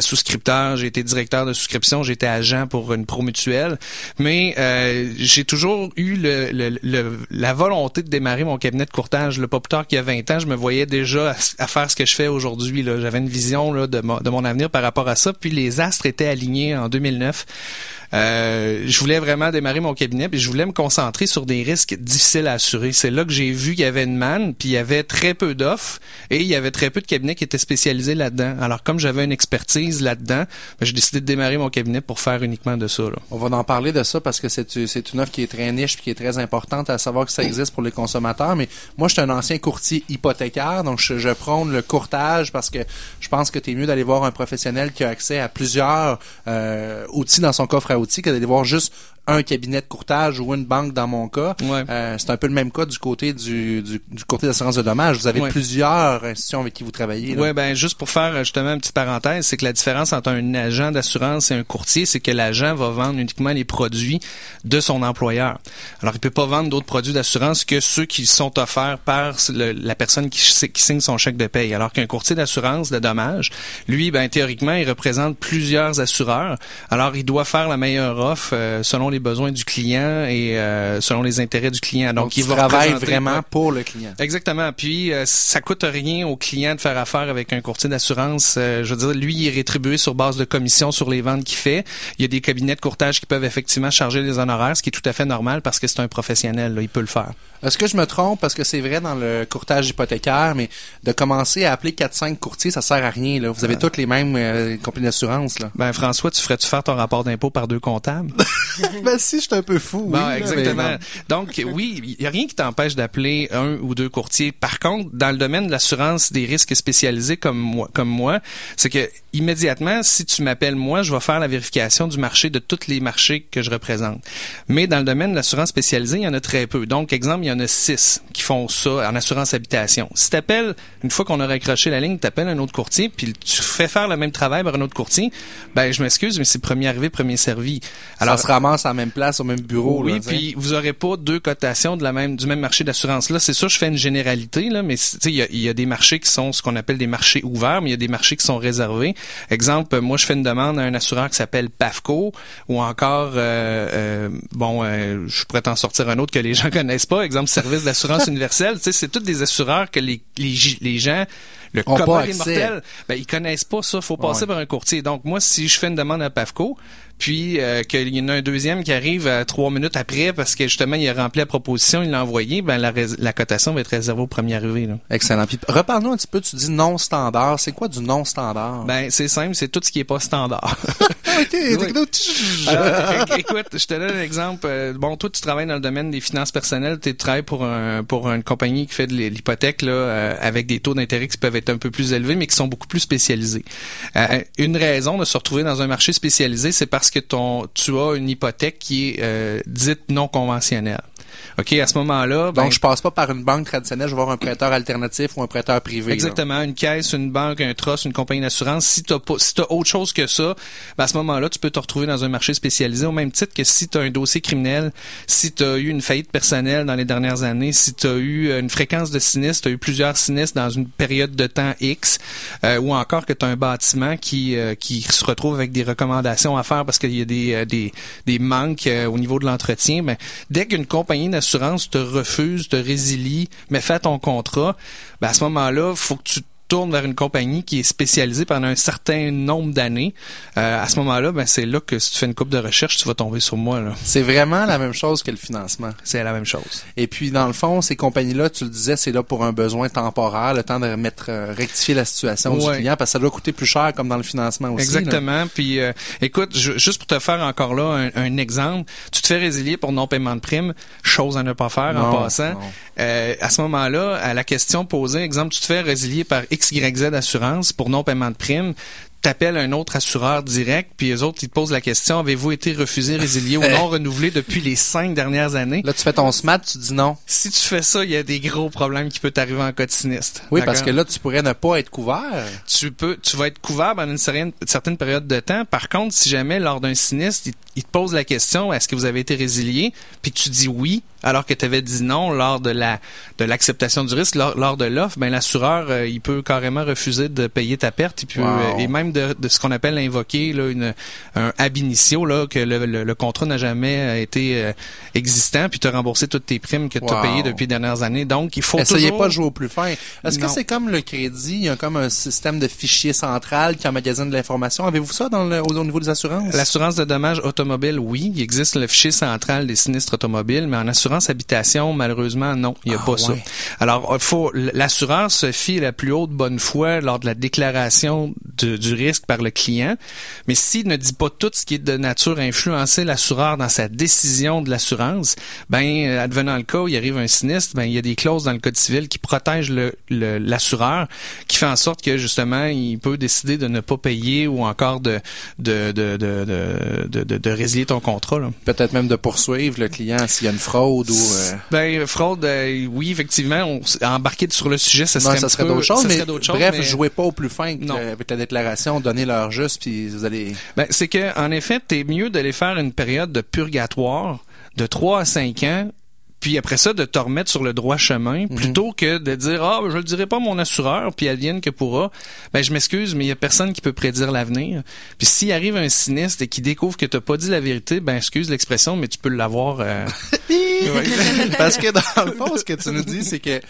souscripteur, j'ai été directeur de souscription, été agent pour une promutuelle. Mais j'ai toujours eu le, le, la volonté de démarrer mon cabinet de courtage. Le pas plus tard qu'il y a 20 ans, je me voyais déjà à, faire ce que je fais aujourd'hui. J'avais une vision de, de mon avenir par rapport à ça. Puis les astres étaient alignés en 2009. Euh, je voulais vraiment démarrer mon cabinet puis je voulais me concentrer sur des risques difficiles à assurer. C'est là que j'ai vu qu'il y avait une manne, puis il y avait très peu d'offres et il y avait très peu de cabinets qui étaient spécialisés là-dedans. Alors comme j'avais une expertise là-dedans, ben, j'ai décidé de démarrer mon cabinet pour faire uniquement de ça. Là. On va en parler de ça parce que c'est une offre qui est très niche puis qui est très importante à savoir que ça existe pour les consommateurs. Mais moi, je suis un ancien courtier hypothécaire, donc je, prône le courtage parce que je pense que tu es mieux d'aller voir un professionnel qui a accès à plusieurs euh, outils dans son coffre à outils que d'aller voir juste un cabinet de courtage ou une banque dans mon cas. Euh, c'est un peu le même cas du côté du, du, du côté d'assurance de dommages. Vous avez plusieurs institutions avec qui vous travaillez. Oui, ben juste pour faire justement une petite parenthèse, c'est que la différence entre un agent d'assurance et un courtier, c'est que l'agent va vendre uniquement les produits de son employeur. Alors, il peut pas vendre d'autres produits d'assurance que ceux qui sont offerts par la personne qui, qui, signe son chèque de paye. Alors qu'un courtier d'assurance de dommages, lui, ben théoriquement, il représente plusieurs assureurs. Alors, il doit faire la meilleure offre euh, selon les les besoins du client et euh, selon les intérêts du client. Donc, il travaille vraiment pour le client. Exactement. Puis euh, ça coûte rien au client de faire affaire avec un courtier d'assurance. Euh, je veux dire, lui, il est rétribué sur base de commission sur les ventes qu'il fait. Il y a des cabinets de courtage qui peuvent effectivement charger les honoraires, ce qui est tout à fait normal parce que c'est un professionnel. Là, il peut le faire. Est-ce que je me trompe? Parce que c'est vrai dans le courtage hypothécaire, mais de commencer à appeler 4-5 courtiers, ça sert à rien. Là. Vous avez toutes les mêmes compagnies d'assurance. Ben François, tu ferais-tu faire ton rapport d'impôt par deux comptables? ben si, je suis un peu fou. oui, exactement. Donc oui, il y a rien qui t'empêche d'appeler un ou deux courtiers. Par contre, dans le domaine de l'assurance des risques spécialisés comme moi, comme moi, c'est que immédiatement, si tu m'appelles moi, je vais faire la vérification du marché de tous les marchés que je représente. Mais dans le domaine de l'assurance spécialisée, il y en a très peu. Donc, exemple, il y en a six qui font ça en assurance habitation. Si tu appelles, une fois qu'on a raccroché la ligne, tu appelles un autre courtier, puis tu fais faire le même travail par un autre courtier, ben je m'excuse, mais c'est premier arrivé, premier servi. Alors, ça se à la même place, au même bureau. Oui, puis vous aurez pas deux cotations de la même du même marché d'assurance. Là, c'est sûr, je fais une généralité, là, mais il y a, y a des marchés qui sont ce qu'on appelle des marchés ouverts, mais il y a des marchés qui sont réservés. Exemple, moi, je fais une demande à un assureur qui s'appelle PAFCO ou encore, euh, euh, bon, euh, je pourrais t'en sortir un autre que les gens connaissent pas. Exemple, Service d'assurance universelle. C'est tous des assureurs que les, les, les gens le commun des mortels, ben, ils connaissent pas ça. faut passer par un courtier. Donc, moi, si je fais une demande à PAFCO, puis euh, qu'il y en a un deuxième qui arrive euh, trois minutes après parce que justement il a rempli la proposition, il l'a envoyé, ben la, la cotation va être réservée au premier arrivé. Là. Excellent. Puis reparle-nous un petit peu, tu dis non standard. C'est quoi du non standard? Ben c'est simple, c'est tout ce qui est pas standard. ok, écoute, je te donne un exemple. Euh, bon, toi tu travailles dans le domaine des finances personnelles, tu travailles pour un pour une compagnie qui fait de l'hypothèque là euh, avec des taux d'intérêt qui peuvent être un peu plus élevés mais qui sont beaucoup plus spécialisés. une raison de se retrouver dans un marché spécialisé, c'est parce que ton, tu as une hypothèque qui est euh, dite non conventionnelle. OK, à ce moment-là... Ben, Donc, je passe pas par une banque traditionnelle, je vais voir un prêteur alternatif ou un prêteur privé. Exactement. Une caisse, une banque, un trust, une compagnie d'assurance. Si tu as, si as autre chose que ça, ben à ce moment-là, tu peux te retrouver dans un marché spécialisé au même titre que si tu as un dossier criminel, si tu as eu une faillite personnelle dans les dernières années, si tu as eu une fréquence de sinistres, tu as eu plusieurs sinistres dans une période de temps X, euh, ou encore que tu as un bâtiment qui, euh, qui se retrouve avec des recommandations à faire parce qu'il y a des, euh, manques au niveau de l'entretien, ben, dès qu'une compagnie d'assurance te refuse, te résilie, mais fais ton contrat, ben à ce moment-là, faut que tu tourne vers une compagnie qui est spécialisée pendant un certain nombre d'années, euh, à ce moment-là, ben c'est là que si tu fais une coupe de recherche, tu vas tomber sur moi. C'est vraiment la même chose que le financement. C'est la même chose. Et puis dans le fond, ces compagnies-là, tu le disais, c'est là pour un besoin temporaire, le temps de mettre euh, rectifier la situation du client, parce que ça doit coûter plus cher comme dans le financement aussi. Exactement. Puis euh, écoute, juste pour te faire encore là un, exemple, tu te fais résilier pour non paiement de prime, chose à ne pas faire en passant. à ce moment-là, à la question posée, exemple, tu te fais résilier par XYZ Assurance pour non-paiement de prime, t'appelles un autre assureur direct, puis les autres, ils te posent la question, avez-vous été refusé, résilié ou non renouvelé depuis les cinq dernières années? Là, tu fais ton SMAT, tu dis non. Si tu fais ça, il y a des gros problèmes qui peuvent t'arriver en cas de sinistre. Oui, parce que là, tu pourrais ne pas être couvert. tu peux, tu vas être couvert pendant une certaine, certaine période de temps. Par contre, si jamais lors d'un sinistre, il, il te pose la question, est-ce que vous avez été résilié, puis que tu dis oui, alors que tu avais dit non lors de la de l'acceptation du risque, lors, lors de l'offre, ben l'assureur, euh, il peut carrément refuser de payer ta perte, et puis Wow. euh, et même de, de ce qu'on appelle invoquer là, une un ab initio là que le, le, le contrat n'a jamais euh, été euh, existant, puis te rembourser toutes tes primes que tu as payées depuis les dernières années. Donc, il faut Essayez toujours pas de jouer au plus fin. Est-ce que c'est comme le crédit? Il y a comme un système de fichier central qui emmagasine de l'information. Avez-vous ça dans le, au, au niveau des assurances? L'assurance de dommages automobile, oui. Il existe le fichier central des sinistres automobiles, mais en assurance habitation, malheureusement, non. Il n'y a Ah, pas ça. Alors, il faut, l'assureur se fie à la plus haute bonne foi lors de la déclaration de- du risque par le client. Mais s'il ne dit pas tout ce qui est de nature à influencer l'assureur dans sa décision de l'assurance, ben, euh, advenant le cas où il arrive un sinistre, ben, il y a des clauses dans le code civil qui protègent le- le- l'assureur, qui fait en sorte que, justement, il peut décider de ne pas payer ou encore de, de, de, de, de, de, résilier ton contrat. Peut-être même de poursuivre le client s'il y a une fraude ou... euh, Ben, fraude, euh, oui, effectivement, on, embarquer sur le sujet, ça non, serait, ça un serait peu- d'autres choses, ça mais serait d'autres choses, bref, mais- jouez pas au plus fin que Non. avec la déclaration, donnez leur juste, puis vous allez... Ben, c'est que en effet, t'es mieux d'aller faire une période de purgatoire de 3 à 5 ans, puis après ça, de te remettre sur le droit chemin, Mhm. plutôt que de dire Ah, ben, je le dirai pas à mon assureur, puis advienne que pourra. Ben, je m'excuse, mais il y a personne qui peut prédire l'avenir. Puis s'il arrive un sinistre et qu'il découvre que t'as pas dit la vérité, ben excuse l'expression, mais tu peux l'avoir. euh, Parce que dans le fond, ce que tu nous dis, c'est que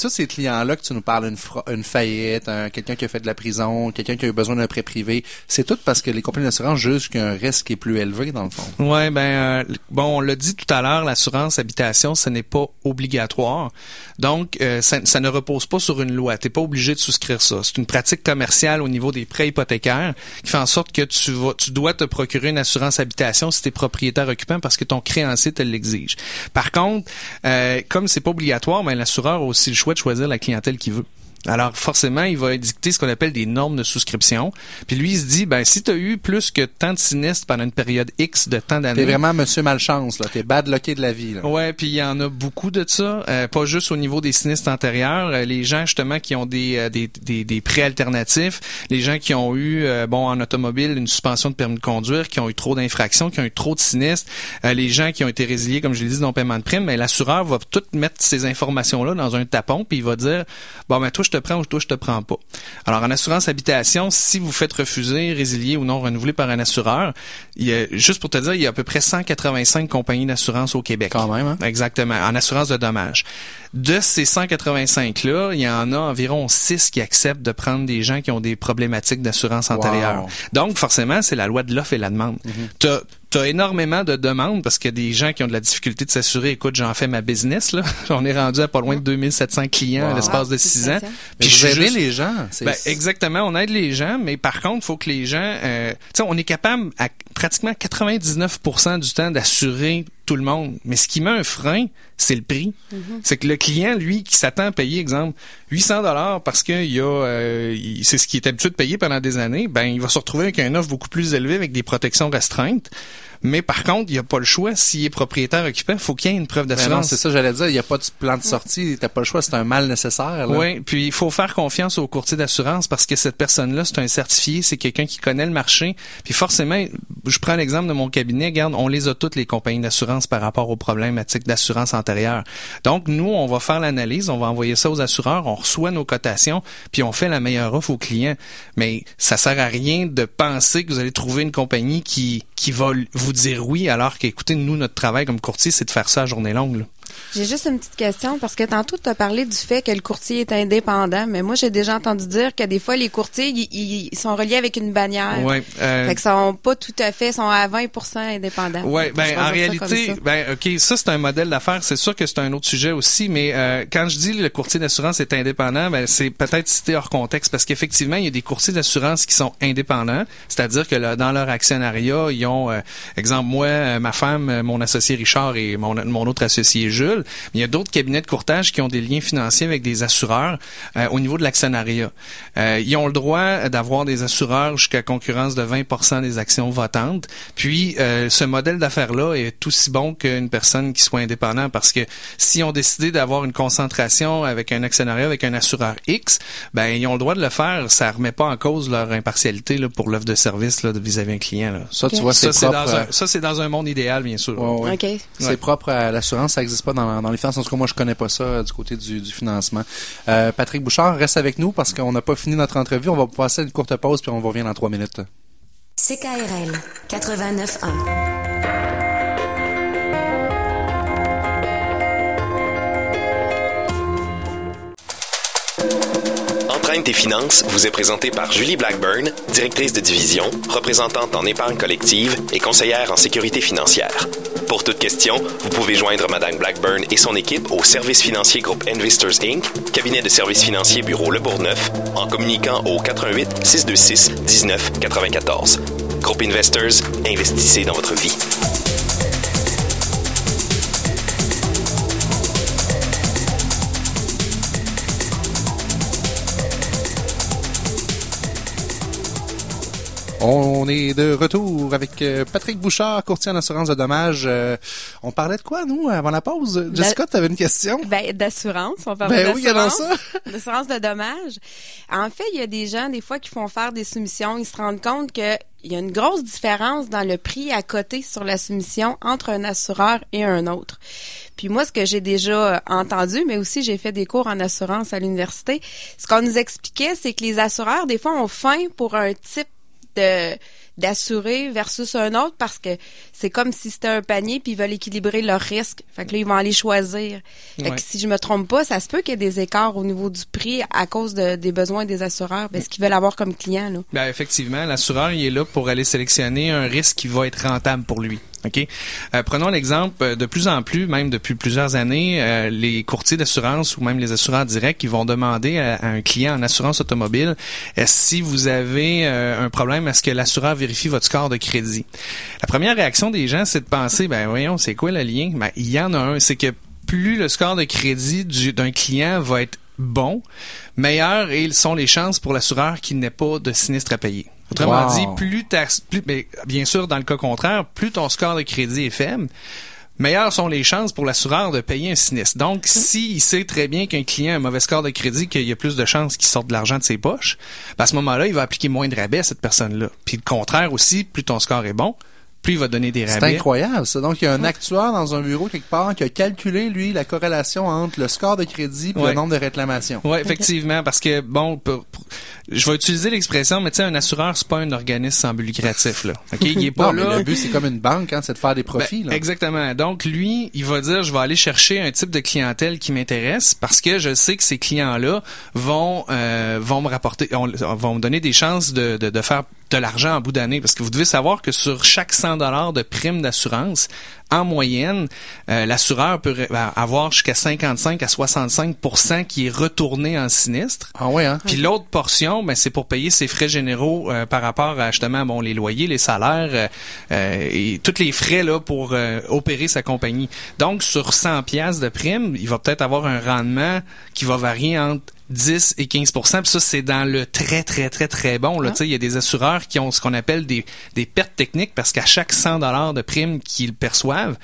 tous ces clients-là que tu nous parles, une, faillite, un- quelqu'un qui a fait de la prison, quelqu'un qui a eu besoin d'un prêt privé, c'est tout parce que les compagnies d'assurance jugent qu'il y a un risque est plus élevé, dans le fond. Ouais, ben euh, bon, on l'a dit tout à l'heure, l'assurance habitation, ce n'est pas obligatoire. Donc, euh, ça, ne repose pas sur une loi. T'es pas obligé de souscrire ça. C'est une pratique commerciale au niveau des prêts hypothécaires qui fait en sorte que tu vas, tu dois te procurer une assurance habitation si t'es propriétaire occupant parce que ton créancier te l'exige. Par contre, euh, comme c'est pas obligatoire, ben l'assureur aussi le choix choisir la clientèle qu'il veut. Alors forcément, il va dicter ce qu'on appelle des normes de souscription. Puis lui, il se dit, ben si tu as eu plus que tant de sinistres pendant une période X de temps d'années, T'es vraiment monsieur malchance, là. T'es bad lucké de la vie, là. Ouais, puis il y en a beaucoup de ça, euh, pas juste au niveau des sinistres antérieurs, euh, les gens justement qui ont des, euh, des, des, des prêts alternatifs, les gens qui ont eu euh, bon en automobile une suspension de permis de conduire, qui ont eu trop d'infractions, qui ont eu trop de sinistres, euh, les gens qui ont été résiliés comme je l'ai dit non paiement de prime, mais l'assureur va tout mettre ces informations là dans un tapon puis il va dire bon ben toi je te prends ou toi je te prends pas. Alors en assurance habitation, si vous faites refuser, résilier ou non renouvelé par un assureur, il y a, juste pour te dire, il y a à peu près 185 compagnies d'assurance au Québec. Quand même, hein? Exactement, en assurance de dommages. De ces 185-là, il y en a environ 6 qui acceptent de prendre des gens qui ont des problématiques d'assurance antérieure. Wow. Donc, forcément, c'est la loi de l'offre et la demande. T'as T'as énormément de demandes parce qu'il y a des gens qui ont de la difficulté de s'assurer. Écoute, j'en fais ma business, là. On est rendu à pas loin de 2700 clients à Wow. l'espace de 6 ans. Mais Puis vous je aidez juste- les gens. ben, exactement, on aide les gens, mais par contre, il faut que les gens, euh, tu sais, on est capable à pratiquement 99% du temps d'assurer tout le monde. Mais ce qui met un frein, c'est le prix. C'est que le client, lui, qui s'attend à payer, exemple, 800 dollars parce que il y a, euh, c'est ce qui est habitué de payer pendant des années, ben il va se retrouver avec un offre beaucoup plus élevé avec des protections restreintes. Mais par contre, il n'y a pas le choix. S'il est propriétaire occupant, il faut qu'il y ait une preuve Ben d'assurance. c'est ça, j'allais dire. Il n'y a pas de plan de sortie. T'as pas le choix. C'est un mal nécessaire, là. Oui, puis il faut faire confiance au courtier d'assurance parce que cette personne-là, c'est un certifié, c'est quelqu'un qui connaît le marché. Puis forcément, je prends l'exemple de mon cabinet, regarde, on les a toutes les compagnies d'assurance par rapport aux problématiques d'assurance antérieure. Donc nous, on va faire l'analyse, on va envoyer ça aux assureurs, on reçoit nos cotations, puis on fait la meilleure offre aux clients. Mais ça sert à rien de penser que vous allez trouver une compagnie qui qui va vous dire oui alors qu'écoutez, nous notre travail comme courtier, c'est de faire ça à journée longue. J'ai juste une petite question parce que tantôt tu as parlé du fait que le courtier est indépendant, mais moi j'ai déjà entendu dire que des fois les courtiers ils, ils sont reliés avec une bannière. Ouais, euh, Fait que sont pas tout à fait, sont à 20% indépendants. Ouais, ben en ça réalité, ça. ben ok, ça c'est un modèle d'affaires. C'est sûr que c'est un autre sujet aussi, mais euh, quand je dis le courtier d'assurance est indépendant, ben c'est peut-être cité hors contexte parce qu'effectivement il y a des courtiers d'assurance qui sont indépendants, c'est-à-dire que là, dans leur actionnariat ils ont, euh, exemple moi, euh, ma femme, mon associé Richard et mon, mon autre associé Jules. Mais il y a d'autres cabinets de courtage qui ont des liens financiers avec des assureurs euh, au niveau de l'actionnariat. Euh, ils ont le droit d'avoir des assureurs jusqu'à concurrence de 20% des actions votantes. Puis, euh, ce modèle d'affaires-là est aussi bon qu'une personne qui soit indépendante parce que si on décidé d'avoir une concentration avec un actionnariat, avec un assureur X, ben ils ont le droit de le faire. Ça remet pas en cause leur impartialité là, pour l'offre de service là, vis-à-vis un client. Là. Ça, tu vois, c'est Ça, c'est propre. dans à- un, ça, c'est dans un monde idéal, bien sûr. Ouais, ouais. OK. C'est Ouais. propre à l'assurance, ça n'existe pas dans, les finances. En tout cas, moi, je connais pas ça euh, du côté du, financement. Euh, Patrick Bouchard, reste avec nous parce qu'on n'a pas fini notre entrevue. On va passer une courte pause puis on revenir dans trois minutes. CKRL 89.1. Entraîne tes finances vous est présenté par Julie Blackburn, directrice de division, représentante en épargne collective et conseillère en sécurité financière. Pour toute question, vous pouvez joindre Madame Blackburn et son équipe au service financier groupe Investors Inc., cabinet de services financiers bureau Le Bourgneuf, en communiquant au 88 626 19 94. Groupe Investors, investissez dans votre vie. On est de retour avec euh, Patrick Bouchard, courtier en assurance de dommages. Euh, on parlait de quoi, nous, avant la pause? Jessica, tu avais une question? Ben, d'assurance, on parle Ben oui, d'assurance. ça. D'assurance de dommages. En fait, il y a des gens, des fois, qui font faire des soumissions. Ils se rendent compte que il y a une grosse différence dans le prix à côté sur la soumission entre un assureur et un autre. Puis moi, ce que j'ai déjà euh, entendu, mais aussi j'ai fait des cours en assurance à l'université, ce qu'on nous expliquait, c'est que les assureurs, des fois, ont faim pour un type de d'assurer versus un autre parce que c'est comme si c'était un panier puis ils veulent équilibrer leurs risques. Fait que là, ils vont aller choisir. Fait Ouais. que si je me trompe pas, ça se peut qu'il y ait des écarts au niveau du prix à cause de- des besoins des assureurs, ben, ce qu'ils veulent avoir comme client, là. Ben, effectivement, l'assureur, il est là pour aller sélectionner un risque qui va être rentable pour lui. OK? Euh, prenons l'exemple, euh, de plus en plus, même depuis plusieurs années, euh, les courtiers d'assurance ou même les assureurs directs, ils vont demander à, un client en assurance automobile si vous avez euh, un problème, est-ce que l'assureur vérifie votre score de crédit? La première réaction des gens, c'est de penser, ben voyons, c'est quoi le lien? Ben, il y en a un, c'est que plus le score de crédit du- d'un client va être bon, meilleures sont les chances pour l'assureur qu'il n'ait pas de sinistre à payer. Autrement Wow. dit, plus, ta, plus mais bien sûr, dans le cas contraire, plus ton score de crédit est faible, meilleures sont les chances pour l'assureur de payer un sinistre. Donc, s'il sait très bien qu'un client a un mauvais score de crédit, qu'il y a plus de chances qu'il sorte de l'argent de ses poches, ben, à ce moment-là, il va appliquer moins de rabais à cette personne-là. Puis le contraire aussi, plus ton score est bon, plus il va donner des C'est rabais. incroyable, ça. Donc, il y a un actuaire dans un bureau quelque part qui a calculé, lui, la corrélation entre le score de crédit et Ouais. le nombre de réclamations. Oui, effectivement, parce que bon, pour- pour- je vais utiliser l'expression, mais tu sais, un assureur, c'est pas un organisme sans but lucratif là. Ok, il est pas Non, mais là. le but, c'est comme une banque, hein, c'est de faire des Ben, profits. là. exactement. Donc lui, il va dire, je vais aller chercher un type de clientèle qui m'intéresse parce que je sais que ces clients-là vont euh, vont me rapporter, on- vont me donner des chances de, de, de faire de l'argent en bout d'année. Parce que vous devez savoir que sur chaque 100 dollars de prime d'assurance, en moyenne, euh, l'assureur peut ré- avoir jusqu'à 55 à 65% qui est retourné en sinistre. Ah ouais, hein? Puis l'autre portion, ben, c'est pour payer ses frais généraux euh, par rapport à justement bon les loyers, les salaires euh, euh, et tous les frais là pour opérer sa compagnie. Donc sur 100 pièces de prime, il va peut-être avoir un rendement qui va varier entre 10 et 15% Puis ça c'est dans le très très très très bon là, tu sais, il y a des assureurs qui ont ce qu'on appelle des des pertes techniques parce qu'à chaque 100 dollars de prime qu'ils perçoivent,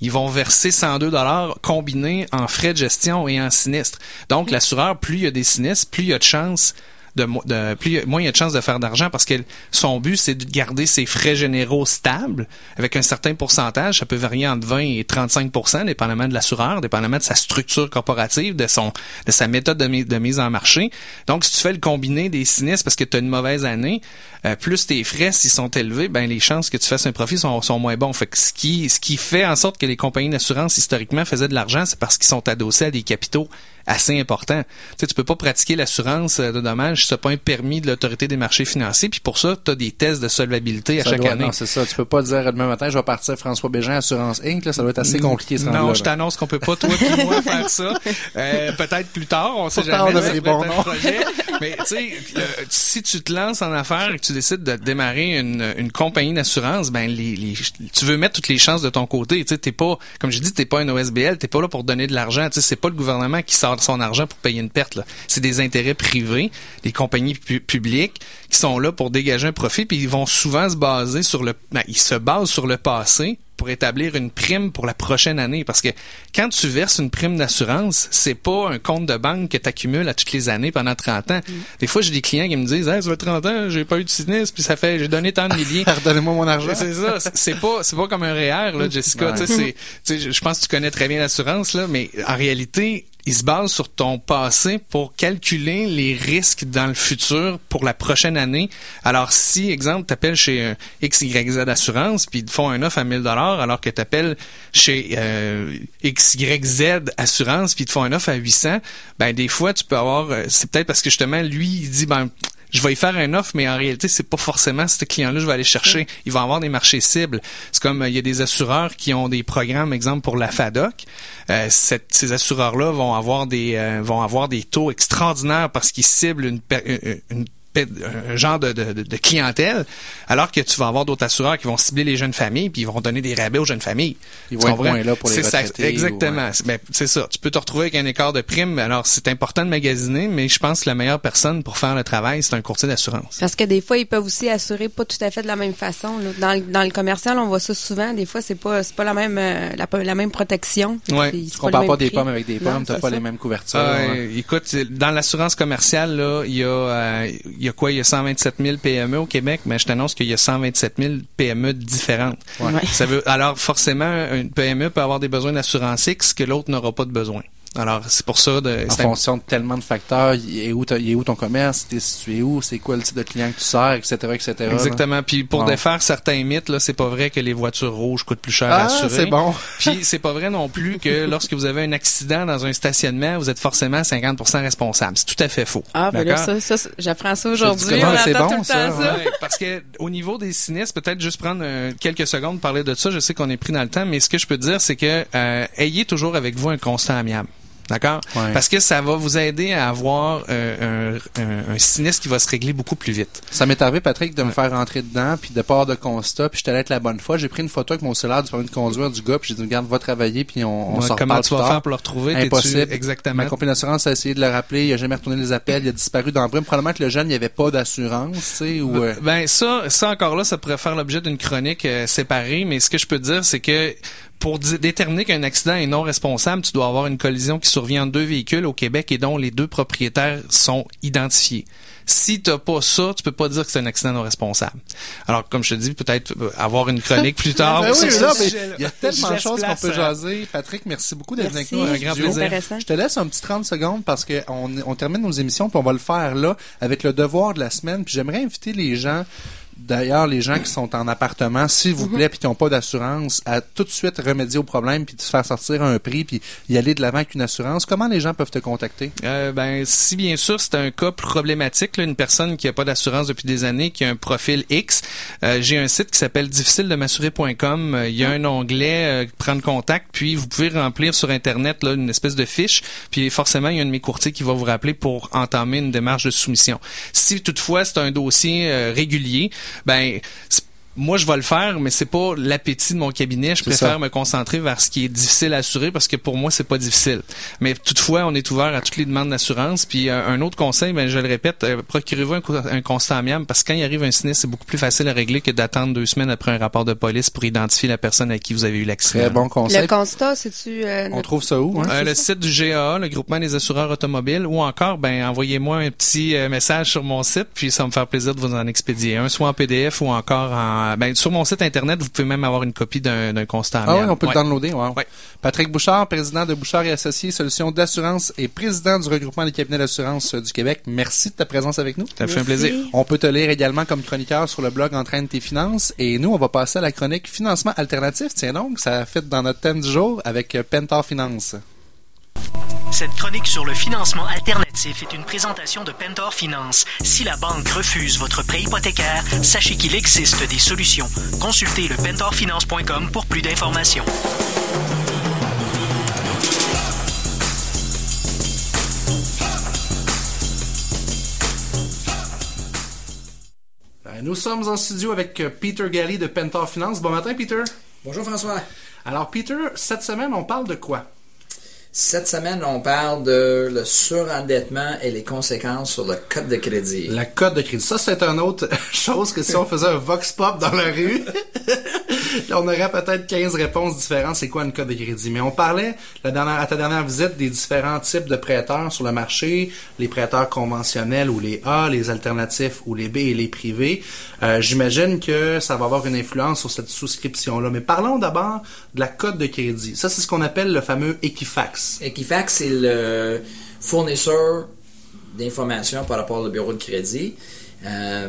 ils vont verser 102 dollars combinés en frais de gestion et en sinistre. Donc l'assureur, plus il y a des sinistres, plus il y a de chances de, de plus moins il y a de chances de faire d'argent parce que son but c'est de garder ses frais généraux stables avec un certain pourcentage, ça peut varier entre 20 et 35% dépendamment de l'assureur, dépendamment de sa structure corporative, de son de sa méthode de mise en marché. Donc si tu fais le combiné des sinistres parce que tu as une mauvaise année, euh, plus tes frais s'ils sont élevés, ben les chances que tu fasses un profit sont, sont moins bons. Fait que ce qui ce qui fait en sorte que les compagnies d'assurance historiquement faisaient de l'argent, c'est parce qu'ils sont adossés à des capitaux assez important. Tu sais, tu peux pas pratiquer l'assurance euh, de dommages si tu pas un permis de l'autorité des marchés financiers, puis pour ça, tu as des tests de solvabilité à Ça chaque doit- année. Non, c'est ça. Tu peux pas dire demain matin, je vais partir François Bégin, Assurance Inc. Là, ça doit être assez compliqué, ce Non, je t'annonce qu'on peut pas, toi et moi, faire ça. Euh, peut-être plus tard, on sait jamais. ça des bons noms. projet. Mais tu sais, euh, si tu te lances en affaires et que tu décides de démarrer une, une compagnie d'assurance, ben les, les- tu veux mettre toutes les chances de ton côté. Tu sais, t'es pas, comme je dis, t'es pas un OSBL, t'es pas là pour donner de l'argent. Tu sais, c'est pas le gouvernement qui sort son argent pour payer une perte. là. C'est des intérêts privés, des compagnies pu- publiques qui sont là pour dégager un profit, puis ils vont souvent se baser sur le, ben, ils se basent sur le passé pour établir une prime pour la prochaine année. Parce que quand tu verses une prime d'assurance, c'est pas un compte de banque que tu accumules à toutes les années pendant 30 ans. Des fois, j'ai des clients qui me disent, hey, ça fait 30 ans, j'ai pas eu de sinistre, puis ça fait, j'ai donné tant de milliers. Redonnez-moi mon argent. C'est ça, c'est- pas c'est pas comme un REER là Jessica, Ouais. je- pense que tu connais très bien l'assurance là mais en réalité il se base sur ton passé pour calculer les risques dans le futur pour la prochaine année. Alors si exemple tu appelles chez XYZ Assurance puis ils te font un offre à 1000 dollars alors que tu appelles chez euh, XYZ Assurance puis ils te font un offre à 800, ben des fois tu peux avoir euh, c'est peut-être parce que justement lui il dit ben je vais y faire un offre, mais en réalité, c'est pas forcément ce client-là que je vais aller chercher. Il va avoir des marchés cibles. C'est comme euh, il y a des assureurs qui ont des programmes, exemple pour la FADOC. Euh, cette- ces assureurs-là vont avoir des euh, vont avoir des taux extraordinaires parce qu'ils ciblent une, une, une un genre de, de, de- clientèle, alors que tu vas avoir d'autres assureurs qui vont cibler les jeunes familles puis ils vont donner des rabais aux jeunes familles. Ils vont être là pour les ça, ou, Exactement. ouais. C'est- ben, c'est ça. Tu peux te retrouver avec un écart de prime. Alors, c'est important de magasiner, mais je pense que la meilleure personne pour faire le travail, c'est un courtier d'assurance. Parce que des fois, ils peuvent aussi assurer pas tout à fait de la même façon. là. Dans, le- dans le commercial, on voit ça souvent. Des fois, c'est pas c'est pas la même euh, la, la même protection. Ouais. Tu compares pas des pommes avec des pommes, t'as pas ça. les mêmes couvertures. Ah, euh, écoute, dans l'assurance commerciale, là, il y a, euh, il y a quoi? Il y a 127 000 PME au Québec, mais je t'annonce qu'il y a 127 000 PME différentes. Ouais. Ça veut, alors, forcément, une PME peut avoir des besoins d'assurance X que l'autre n'aura pas de besoin. Alors, c'est pour ça de, En fonction de tellement de facteurs, il est où, il est où ton commerce, t'es situé où, c'est quoi le type de client que tu sers, etc., etc. là. Exactement. Puis pour Bon. défaire certains mythes, là, c'est pas vrai que les voitures rouges coûtent plus cher à Ah, assurer. c'est bon. Puis c'est pas vrai non plus que lorsque vous avez un accident dans un stationnement, vous êtes forcément 50% responsable. C'est tout à fait faux. Ah, ben là, D'accord? ça, ça, j'apprends ça aujourd'hui. On c'est bon, tout le ça, temps ça. Ouais, parce que au niveau des sinistres, peut-être juste prendre euh, quelques secondes pour parler de ça. Je sais qu'on est pris dans le temps, mais ce que je peux dire, c'est que euh, ayez toujours avec vous un constat amiable. D'accord? Ouais. Parce que ça va vous aider à avoir euh, un, un- un sinistre qui va se régler beaucoup plus vite. Ça m'est arrivé, Patrick, de me faire rentrer dedans, puis de part de constat, puis je t'allais être la bonne fois. J'ai pris une photo avec mon cellulaire du permis de conduire du gars, puis j'ai dit, regarde, va travailler, puis on, on Ouais, s'en comment tu vas tard. faire pour le retrouver? Impossible. Exactement? Ma compagnie d'assurance a essayé de le rappeler, il a jamais retourné les appels, il a disparu dans le brume. Probablement que le jeune, il n'y avait pas d'assurance, tu sais, ou... euh, Ben ça, ça encore là, ça pourrait faire l'objet d'une chronique euh, séparée, mais ce que je peux te dire, c'est que pour dé- déterminer qu'un accident est non responsable, tu dois avoir une collision qui survient entre deux véhicules au Québec et dont les deux propriétaires sont identifiés. Si t'as pas ça, tu peux pas dire que c'est un accident non responsable. Alors, comme je te dis, peut-être euh, avoir une chronique plus tard. Ben oui, là, mais il y a tellement de choses qu'on peut jaser. Patrick, merci beaucoup d'être avec nous. Un grand plaisir. Intéressant. Je te laisse un petit 30 secondes parce que on, on termine nos émissions puis on va le faire là avec le devoir de la semaine. Puis j'aimerais inviter les gens, d'ailleurs les gens qui sont en appartement, s'il vous plaît, puis qui n'ont pas d'assurance, à tout de suite remédier au problème puis de se faire sortir un prix puis y aller de l'avant avec une assurance. Comment les gens peuvent te contacter? Euh, ben, si bien sûr c'est un cas problématique, là, une personne qui a pas d'assurance depuis des années, qui a un profil X, euh, j'ai un site qui s'appelle difficile de m'assurer.com. Euh, Il y a un onglet euh, prendre contact, puis vous pouvez remplir sur internet là, une espèce de fiche, puis forcément il y a un de mes courtiers qui va vous rappeler pour entamer une démarche de soumission. Si toutefois c'est un dossier euh, régulier, ben moi, je vais le faire, mais c'est pas l'appétit de mon cabinet. Je C'est préfère ça. me concentrer vers ce qui est difficile à assurer parce que pour moi, c'est pas difficile. Mais toutefois, on est ouvert à toutes les demandes d'assurance. Puis euh, un autre conseil, ben, je le répète, euh, procurez-vous un, un constat amiable parce que quand il arrive un sinistre, c'est beaucoup plus facile à régler que d'attendre deux semaines après un rapport de police pour identifier la personne à qui vous avez eu l'accident. Très bon conseil. Le constat, c'est-tu... euh, On notre- trouve ça où? Hein? Euh, le site du GAA, le groupement des assureurs automobiles, ou encore, ben, envoyez-moi un petit euh, message sur mon site, puis ça va me faire plaisir de vous en expédier un, soit en PDF ou encore en, ben, sur mon site internet, vous pouvez même avoir une copie d'un d'un constat Ah oui, on peut Ouais. le downloader. wow. Ouais. Patrick Bouchard, président de Bouchard et Associés, Solutions d'assurance et président du regroupement des cabinets d'assurance euh, du Québec. Merci de ta présence avec nous. Ça me fait un plaisir. On peut te lire également comme chroniqueur sur le blog Entraîne tes finances. Et nous, on va passer à la chronique Financement alternatif. Tiens donc, ça fait dans notre thème du jour avec euh, Pentar Finance. Cette chronique sur le financement alternatif est une présentation de Pentor Finance. Si la banque refuse votre prêt hypothécaire, sachez qu'il existe des solutions. Consultez le pentorfinance.com pour plus d'informations. Euh, Nous sommes en studio avec euh, Peter Galley de Pentor Finance. Bon matin, Peter. Bonjour François. Alors, Peter, cette semaine, on parle de quoi? Cette semaine, on parle de le surendettement et les conséquences sur le code de crédit. La cote de crédit. Ça, c'est une autre chose que si on faisait un vox pop dans la rue, on aurait peut-être 15 réponses différentes. C'est quoi une cote de crédit? Mais on parlait la dernière, à ta dernière visite des différents types de prêteurs sur le marché, les prêteurs conventionnels ou les A, les alternatifs ou les B et les privés. Euh, J'imagine que ça va avoir une influence sur cette souscription-là. Mais parlons d'abord de la cote de crédit. Ça, c'est ce qu'on appelle le fameux Equifax. Equifax, c'est le fournisseur d'informations par rapport au bureau de crédit. Euh,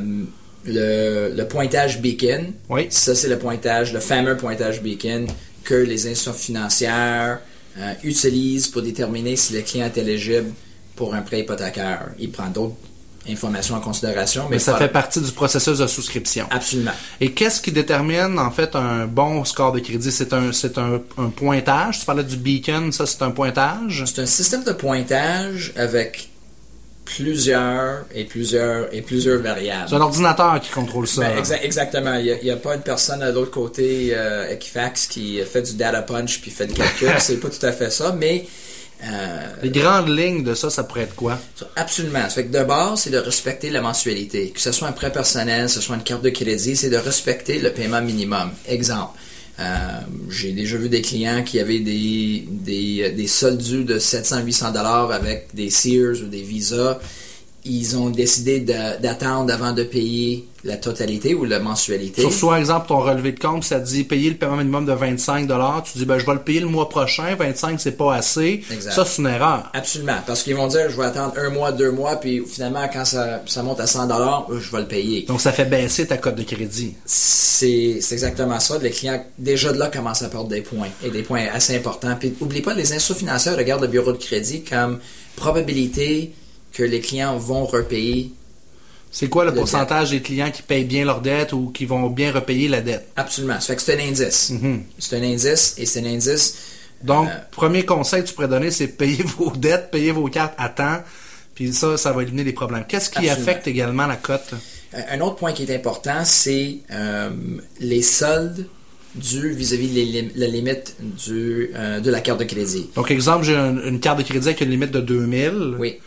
le, le pointage Beacon, Oui. ça c'est le pointage, le fameux pointage Beacon que les institutions financières euh, utilisent pour déterminer si le client est éligible pour un prêt hypothécaire. Il prend d'autres informations en considération, mais, Mais ça fait partie du processus de souscription. absolument. Et qu'est-ce qui détermine en fait un bon score de crédit? C'est un c'est un, un pointage? Tu parlais du beacon, ça c'est un pointage? C'est un système de pointage avec plusieurs et plusieurs et plusieurs variables. C'est un ordinateur qui contrôle ça. Ben, exa- exactement. Il n'y a, pas une personne à l'autre côté euh, Equifax qui fait du data punch puis fait le calcul. c'est pas tout à fait ça, mais euh, Les grandes lignes de ça, ça pourrait être quoi? absolument. Ça fait que de base, c'est de respecter la mensualité. Que ce soit un prêt personnel, que ce soit une carte de crédit, c'est de respecter le paiement minimum. Exemple. euh, j'ai déjà vu des clients qui avaient des, des, des soldes dus de 700-800 dollars avec des Sears ou des Visa. Ils ont décidé d'attendre avant de payer la totalité ou la mensualité? Sur soit exemple ton relevé de compte, ça te dit payer le paiement minimum de 25 Tu dis ben je vais le payer le mois prochain, 25 c'est pas assez. Exact. Ça c'est une erreur. Absolument, parce qu'ils vont dire je vais attendre un mois, deux mois, puis finalement quand ça, ça monte à 100 dollars, je vais le payer. Donc ça fait baisser ta cote de crédit. C'est exactement ça. Les clients déjà de là commencent à perdre des points et des points assez importants. Puis oublie pas, les institutions financières regardent le bureau de crédit comme probabilité que les clients vont repayer. C'est quoi le pourcentage des clients qui payent bien leur dette ou qui vont bien repayer la dette? Absolument. Ça fait que c'est un indice. Mhm. C'est un indice et c'est un indice. Donc, Euh, premier conseil que tu pourrais donner, c'est payer vos dettes, payer vos cartes à temps, puis ça, ça va éliminer les problèmes. Qu'est-ce qui Absolument. affecte également la cote? Un un autre point qui est important, c'est euh, les soldes dus vis-à-vis de la limite du, euh, de la carte de crédit. Donc, exemple, j'ai un- une carte de crédit avec une limite de 2000. Oui.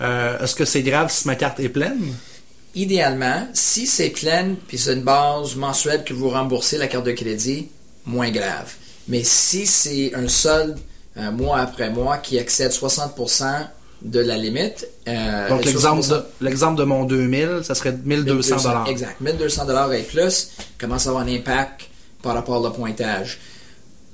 Euh, Est-ce que c'est grave si ma carte est pleine? Idéalement, si c'est pleine, puis c'est une base mensuelle que vous remboursez la carte de crédit, moins grave. Mais si c'est un solde euh, mois après mois qui excède 60% de la limite, euh, Donc, le l'exemple 60%, de, l'exemple de mon 2000, ça serait 1200 dollars. Exact. 1200 dollars et plus commence à avoir un impact par rapport au pointage?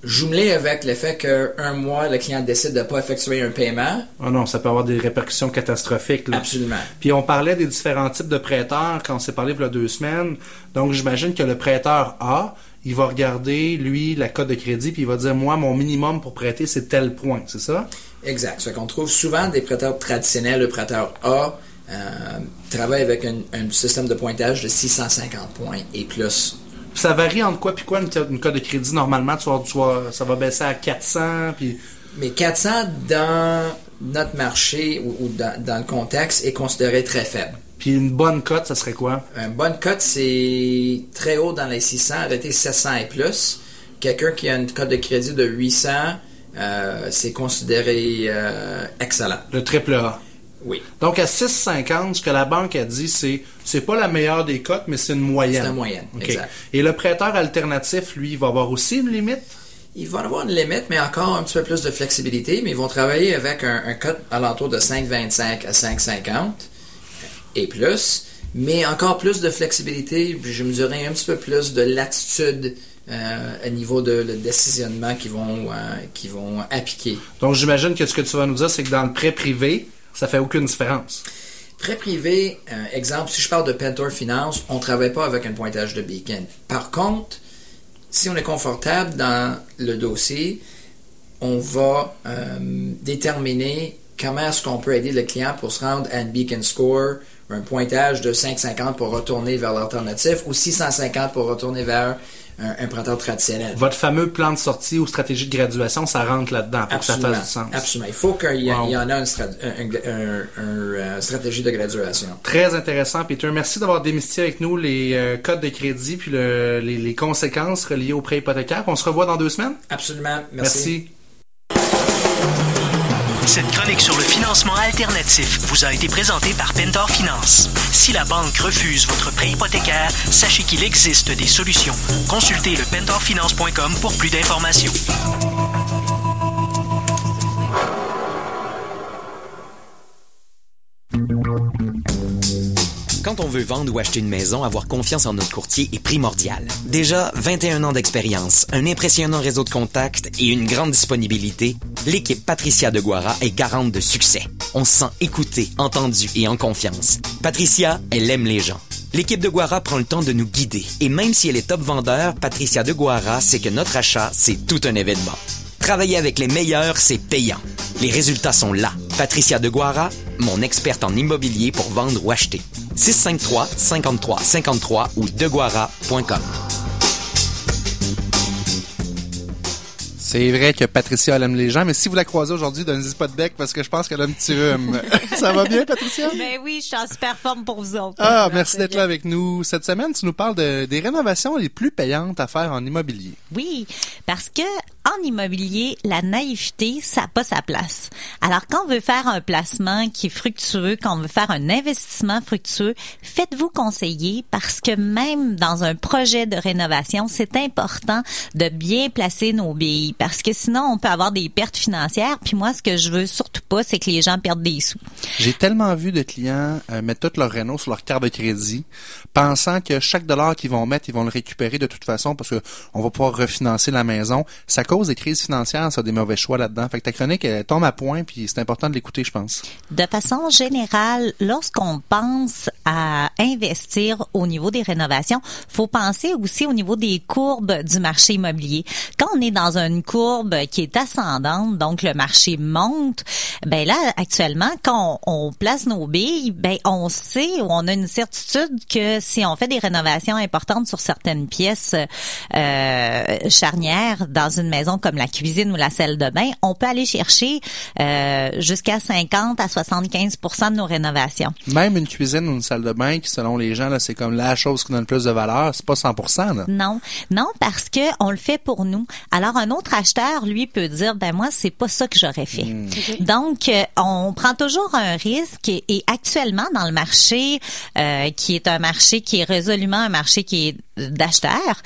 Jumelé avec le fait qu'un mois, le client décide de ne pas effectuer un paiement, Oh non, ça peut avoir des répercussions catastrophiques. Là. absolument. Puis on parlait des différents types de prêteurs quand on s'est parlé il y a deux semaines. Donc j'imagine que le prêteur A, il va regarder, lui, la cote de crédit, puis il va dire, moi, mon minimum pour prêter, c'est tel point, c'est ça? Exact. Ça fait qu'on trouve souvent des prêteurs traditionnels, le prêteur A, euh, travaille avec un, un système de pointage de 650 points et plus. Ça varie entre quoi puis quoi une, une cote de crédit normalement, tu vas, tu vas- ça va baisser à 400, puis Mais 400 dans notre marché ou, ou dans, dans le contexte est considéré très faible. puis une bonne cote, ça serait quoi? Un bonne cote, c'est très haut dans les 600, arrêté 700 et plus. Quelqu'un qui a une cote de crédit de 800, euh, c'est considéré euh, excellent. Le triple A. Oui. Donc à 6,50, ce que la banque a dit, c'est c'est pas la meilleure des cotes, mais c'est une moyenne. C'est une moyenne, exact. Et le prêteur alternatif, lui, il va avoir aussi une limite? Ils vont avoir une limite, mais encore un petit peu plus de flexibilité, mais ils vont travailler avec un, un code alentour de 5,25 à 5,50 et plus, mais encore plus de flexibilité, puis je me dirais un petit peu plus de latitude euh, au niveau de le décisionnement qu'ils vont, euh, qu'ils vont appliquer. Donc j'imagine que ce que tu vas nous dire, c'est que dans le prêt privé, ça fait aucune différence. Prêt privé, euh, exemple, si je parle de Pentor Finance, on ne travaille pas avec un pointage de beacon. Par contre, si on est confortable dans le dossier, on va euh, déterminer comment est-ce qu'on peut aider le client pour se rendre à un beacon score, un pointage de 550 pour retourner vers l'alternatif ou 650 pour retourner vers un, un prêteur traditionnel. Votre fameux plan de sortie ou stratégie de graduation, ça rentre là-dedans pour que ça Absolument. fasse du sens. Absolument. Il faut qu'il y, Wow. en a une, un- un- euh, stratégie de graduation. Très intéressant, Peter. Merci d'avoir démystifié avec nous les euh, codes de crédit puis le- les, les conséquences reliées au prêt hypothécaire. On se revoit dans deux semaines. Absolument. Merci. Cette chronique sur le financement alternatif vous a été présentée par Pentor Finance. Si la banque refuse votre prêt hypothécaire, sachez qu'il existe des solutions. Consultez le pentorfinance.com pour plus d'informations. Quand on veut vendre ou acheter une maison, avoir confiance en notre courtier est primordial. Déjà, 21 ans d'expérience, un impressionnant réseau de contacts et une grande disponibilité, l'équipe Patricia de Guara est garante de succès. On se sent écouté, entendu et en confiance. Patricia, elle aime les gens. L'équipe de Guara prend le temps de nous guider. Et même si elle est top vendeur, Patricia de Guara sait que notre achat, c'est tout un événement. Travailler avec les meilleurs, c'est payant. Les résultats sont là. Patricia de Guara, mon experte en immobilier pour vendre ou acheter. 653 53 53 ou deguara.com. C'est vrai que Patricia elle aime les gens, mais si vous la croisez aujourd'hui, donnez-y pas de bec parce que je pense qu'elle a un petit rhume. ça va bien, Patricia? Ben oui, je suis en super forme pour vous autres. Ah, merci d'être là avec nous. Cette semaine, tu nous parles de- des rénovations les plus payantes à faire en immobilier. Oui, parce que en immobilier, la naïveté, ça n'a pas sa place. Alors, quand on veut faire un placement qui est fructueux, quand on veut faire un investissement fructueux, faites-vous conseiller parce que même dans un projet de rénovation, c'est important de bien placer nos billes parce que sinon, on peut avoir des pertes financières. Puis moi, ce que je veux surtout pas, c'est que les gens perdent des sous. J'ai tellement vu de clients euh, mettre toute leur Renault sur leur carte de crédit, pensant que chaque dollar qu'ils vont mettre, ils vont le récupérer de toute façon parce que on va pouvoir refinancer la maison. Ça cause des crises financières, ça, des mauvais choix là-dedans. Fait que ta chronique, elle tombe à point, puis c'est important de l'écouter, je pense. De façon générale, lorsqu'on pense à investir au niveau des rénovations, faut penser aussi au niveau des courbes du marché immobilier. Quand on est dans une courbe qui est ascendante, donc le marché monte, ben là actuellement quand on place nos billes, ben on sait ou on a une certitude que si on fait des rénovations importantes sur certaines pièces euh, charnières dans une maison comme la cuisine ou la salle de bain, on peut aller chercher euh, jusqu'à 50 à 75 de nos rénovations. Même une cuisine ou une salle de bain qui, selon les gens, là, c'est comme la chose qui donne le plus de valeur, c'est pas 100%, là. Non, non parce que on le fait pour nous. Alors un autre acheteur lui peut dire ben moi c'est pas ça que j'aurais fait. Donc euh, on prend toujours un risque et, et actuellement dans le marché euh, qui est un marché qui est résolument un marché qui est d'acheteurs,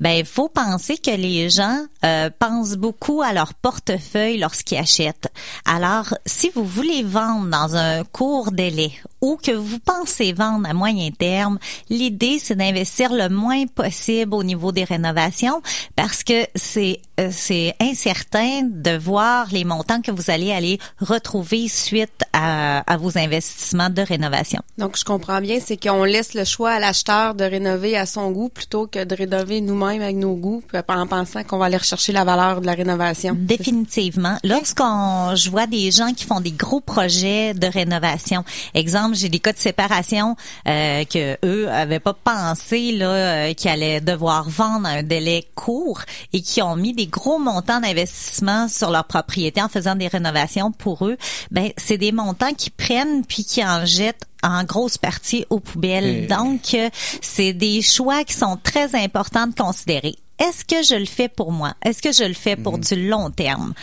ben il faut penser que les gens euh, pensent beaucoup à leur portefeuille lorsqu'ils achètent. Alors si vous voulez vendre dans un court délai ou que vous pensez vendre à moyen terme, l'idée c'est d'investir le moins possible au niveau des rénovations parce que c'est euh, c'est incertain de voir les montants que vous allez aller retrouver suite à, à vos investissements de rénovation. Donc, je comprends bien, c'est qu'on laisse le choix à l'acheteur de rénover à son goût plutôt que de rénover nous-mêmes avec nos goûts, en pensant qu'on va aller rechercher la valeur de la rénovation. Définitivement. Lorsqu'on, je vois des gens qui font des gros projets de rénovation. Exemple, j'ai des cas de séparation euh, que eux avaient pas pensé là euh, qu'ils allaient devoir vendre à un délai court et qui ont mis des gros montants d'investissement sur leur propriété en faisant des rénovations pour eux. Ben, c'est des montants qui prennent puis qui en jettent en grosse partie aux poubelles. Et- Donc, euh, c'est des choix qui sont très importants de considérer. Est-ce que je le fais pour moi? Est-ce que je le fais pour du long terme?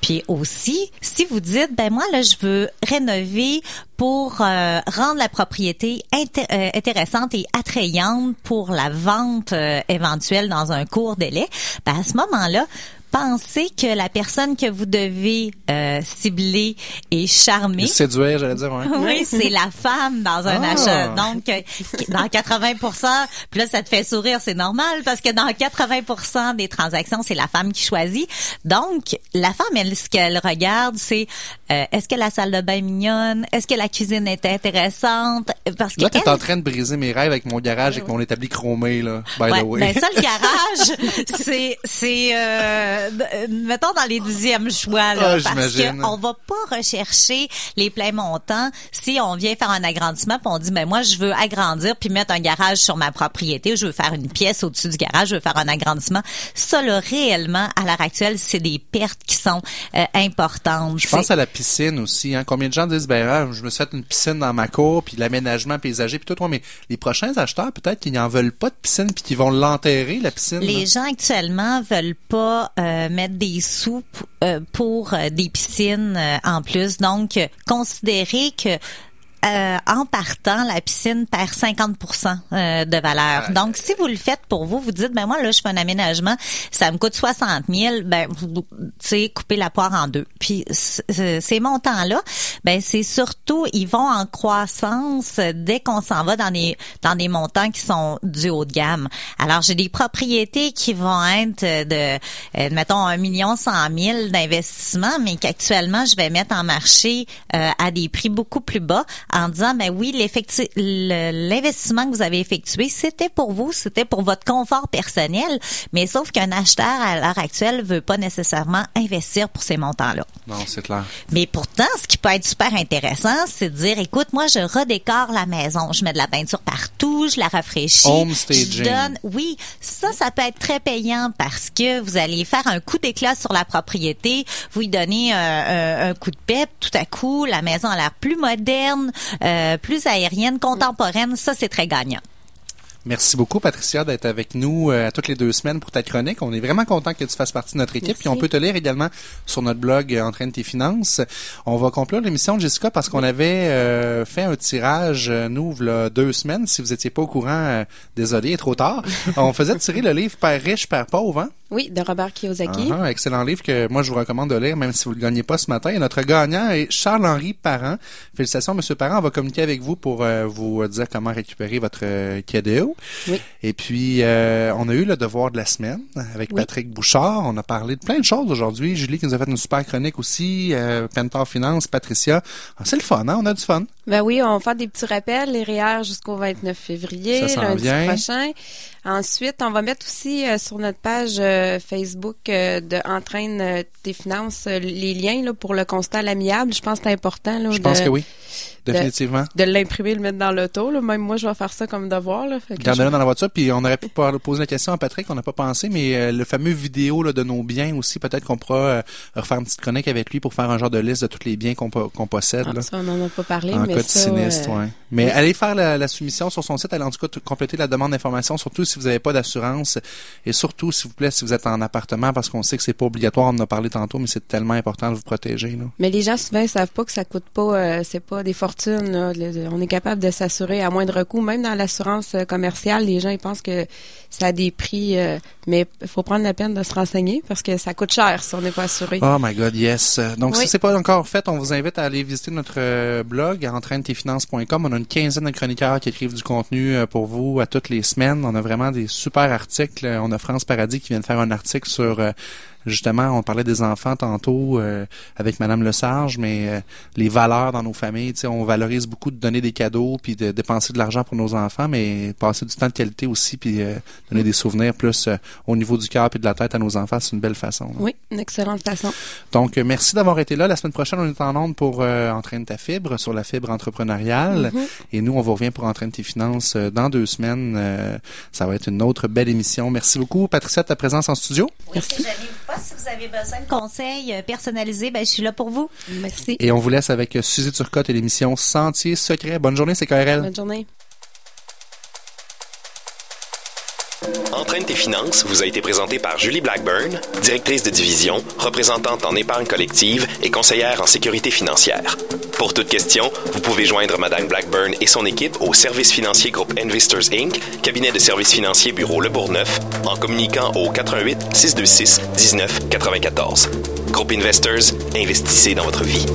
Puis aussi, si vous dites, ben moi, là, je veux rénover pour euh, rendre la propriété euh, intéressante et attrayante pour la vente euh, éventuelle dans un court délai, ben à ce moment-là, pensez que la personne que vous devez euh, cibler et charmer, Séduire, j'allais dire, ouais. oui, c'est la femme dans un Ah. achat. Donc, euh, dans 80 puis là, ça te fait sourire, c'est normal, parce que dans 80% des transactions, c'est la femme qui choisit. Donc, la femme, elle, ce qu'elle regarde, c'est euh, est-ce que la salle de bain est mignonne? Est-ce que la cuisine est intéressante? Parce que Là, t'es elle- en train de briser mes rêves avec mon garage, avec mon établi chromé, là, by Ouais, the way. ben ça le garage, c'est c'est euh, euh, mettons dans les dixièmes choix, là, Ah, parce qu'on va pas rechercher les pleins montants si on vient faire un agrandissement puis on dit, ben moi, je veux agrandir puis mettre un garage sur ma propriété je veux faire une pièce au-dessus du garage, je veux faire un agrandissement. Ça, là, réellement, à l'heure actuelle, c'est des pertes qui sont euh, importantes. Je pense à la piscine aussi. Hein. Combien de gens disent, ben, ah, je me suis fait une piscine dans ma cour, puis l'aménagement paysager, puis tout. Ouais, mais les prochains acheteurs, peut-être qu'ils n'en veulent pas de piscine, puis qu'ils vont l'enterrer, la piscine. là. Les gens actuellement veulent pas euh, mettre des sous euh, pour euh, des piscines euh, en plus. Donc, euh, considérez que euh, en partant, la piscine perd 50% euh, de valeur. Donc, si vous le faites pour vous, vous dites, ben moi, là, je fais un aménagement, ça me coûte 60 000, ben, vous, tu sais, coupez la poire en deux. Puis, ces montants-là, ben, c'est surtout, ils vont en croissance dès qu'on s'en va dans des, dans des montants qui sont du haut de gamme. Alors, j'ai des propriétés qui vont être de, euh, mettons, un million cent mille d'investissement, mais qu'actuellement, je vais mettre en marché euh, à des prix beaucoup plus bas en disant, ben oui, l'investissement que vous avez effectué, c'était pour vous, c'était pour votre confort personnel, mais sauf qu'un acheteur à l'heure actuelle veut pas nécessairement investir pour ces montants-là. Non, c'est clair. Mais pourtant, ce qui peut être super intéressant, c'est de dire, écoute, moi, je redécore la maison. Je mets de la peinture partout, je la rafraîchis. Home Je donne, oui, ça, ça peut être très payant parce que vous allez faire un coup d'éclat sur la propriété, vous y donnez un, un- un coup de pep, tout à coup, la maison a l'air plus moderne, euh, plus aérienne, contemporaine. Ça, c'est très gagnant. Merci beaucoup, Patricia, d'être avec nous euh, toutes les deux semaines pour ta chronique. On est vraiment content que tu fasses partie de notre équipe. Puis on peut te lire également sur notre blog euh, Entraîne tes finances. On va conclure l'émission, Jessica, parce qu'on avait euh, fait un tirage, nous, là, deux semaines. Si vous étiez pas au courant, désolé, trop tard. on faisait tirer le livre Père riche, Père pauvre, hein? Oui, de Robert Kiyosaki. Ah, excellent livre que moi je vous recommande de lire, même si vous le gagnez pas ce matin. Et notre gagnant est Charles-Henri Parent. Félicitations, Monsieur Parent. On va communiquer avec vous pour euh, vous dire comment récupérer votre euh, cadeau. Oui. Et puis, euh, on a eu le devoir de la semaine avec Oui. Patrick Bouchard. On a parlé de plein de choses aujourd'hui. Julie qui nous a fait une super chronique aussi. Euh, Pentor Finance, Patricia. Ah, c'est le fun, hein? On a du fun. Ben oui, on va faire des petits rappels, les REER jusqu'au 29 février, Ça lundi vient. prochain. Ensuite, on va mettre aussi euh, sur notre page euh, Facebook euh, de Entraîne tes finances les liens là, pour le constat à l'amiable. Je pense que c'est important là, Je de, pense que oui. Définitivement. de l'imprimer, le mettre dans l'auto. Même moi, je vais faire ça comme devoir. Là. Fait que Gardez-le je- dans la voiture, puis on aurait pu poser la question à Patrick, on n'a pas pensé, mais le fameux vidéo là, de nos biens aussi, peut-être qu'on pourra refaire une petite chronique avec lui pour faire un genre de liste de tous les biens qu'on po- qu'on possède. Ah, là. ça, on n'en a pas parlé, En mais cas de ça, sinistre, ouais. Mais allez faire la, la soumission sur son site, allez en tout cas compléter la demande d'information, surtout si vous n'avez pas d'assurance et surtout, s'il vous plaît, si vous êtes en appartement, parce qu'on sait que c'est pas obligatoire, on en a parlé tantôt, mais c'est tellement important de vous protéger. Là. Mais les gens souvent ils savent pas que ça coûte pas, euh, c'est pas des fortunes. là. Le- on est capable de s'assurer à moindre coût, même dans l'assurance euh, commerciale. Les gens ils pensent que ça a des prix, euh, mais il faut prendre la peine de se renseigner parce que ça coûte cher si on n'est pas assuré. Oh my God, yes. Donc, Oui. si c'est pas encore fait, on vous invite à aller visiter notre blog, entraîne-tes-finances.com. On a une quinzaine de chroniqueurs qui écrivent du contenu pour vous à toutes les semaines. On a vraiment des super articles. On a France Paradis qui vient de faire un article sur, euh, justement, on parlait des enfants tantôt euh, avec Madame Lesage, mais euh, les valeurs dans nos familles, tu sais, on valorise beaucoup de donner des cadeaux puis de dépenser de l'argent pour nos enfants, mais passer du temps de qualité aussi puis euh, donner des souvenirs plus euh, au niveau du cœur puis de la tête à nos enfants, c'est une belle façon. là. Oui, une excellente façon. Donc, euh, merci d'avoir été là. La semaine prochaine, on est en onde pour euh, Entraîne ta fibre sur la fibre entrepreneuriale. Mhm. Et nous, on vous revient pour Entraîne tes finances euh, dans deux semaines. Euh, ça va être une autre belle émission. Merci beaucoup, Patricia, de ta présence en studio. Merci. Si jamais pas, si vous avez besoin de conseils euh, personnalisés, ben, je suis là pour vous. Merci. Et on vous laisse avec euh, Suzy Turcotte et l'émission Sentier secret. Bonne journée, c'est KRL. Bonne journée. Entraîne tes finances vous a été présenté par Julie Blackburn, directrice de division, représentante en épargne collective et conseillère en sécurité financière. Pour toute question, vous pouvez joindre Madame Blackburn et son équipe au service financier groupe Investors Inc., cabinet de services financiers bureau Le Bourgneuf, en communiquant au 88 626 19 94. Groupe Investors, investissez dans votre vie.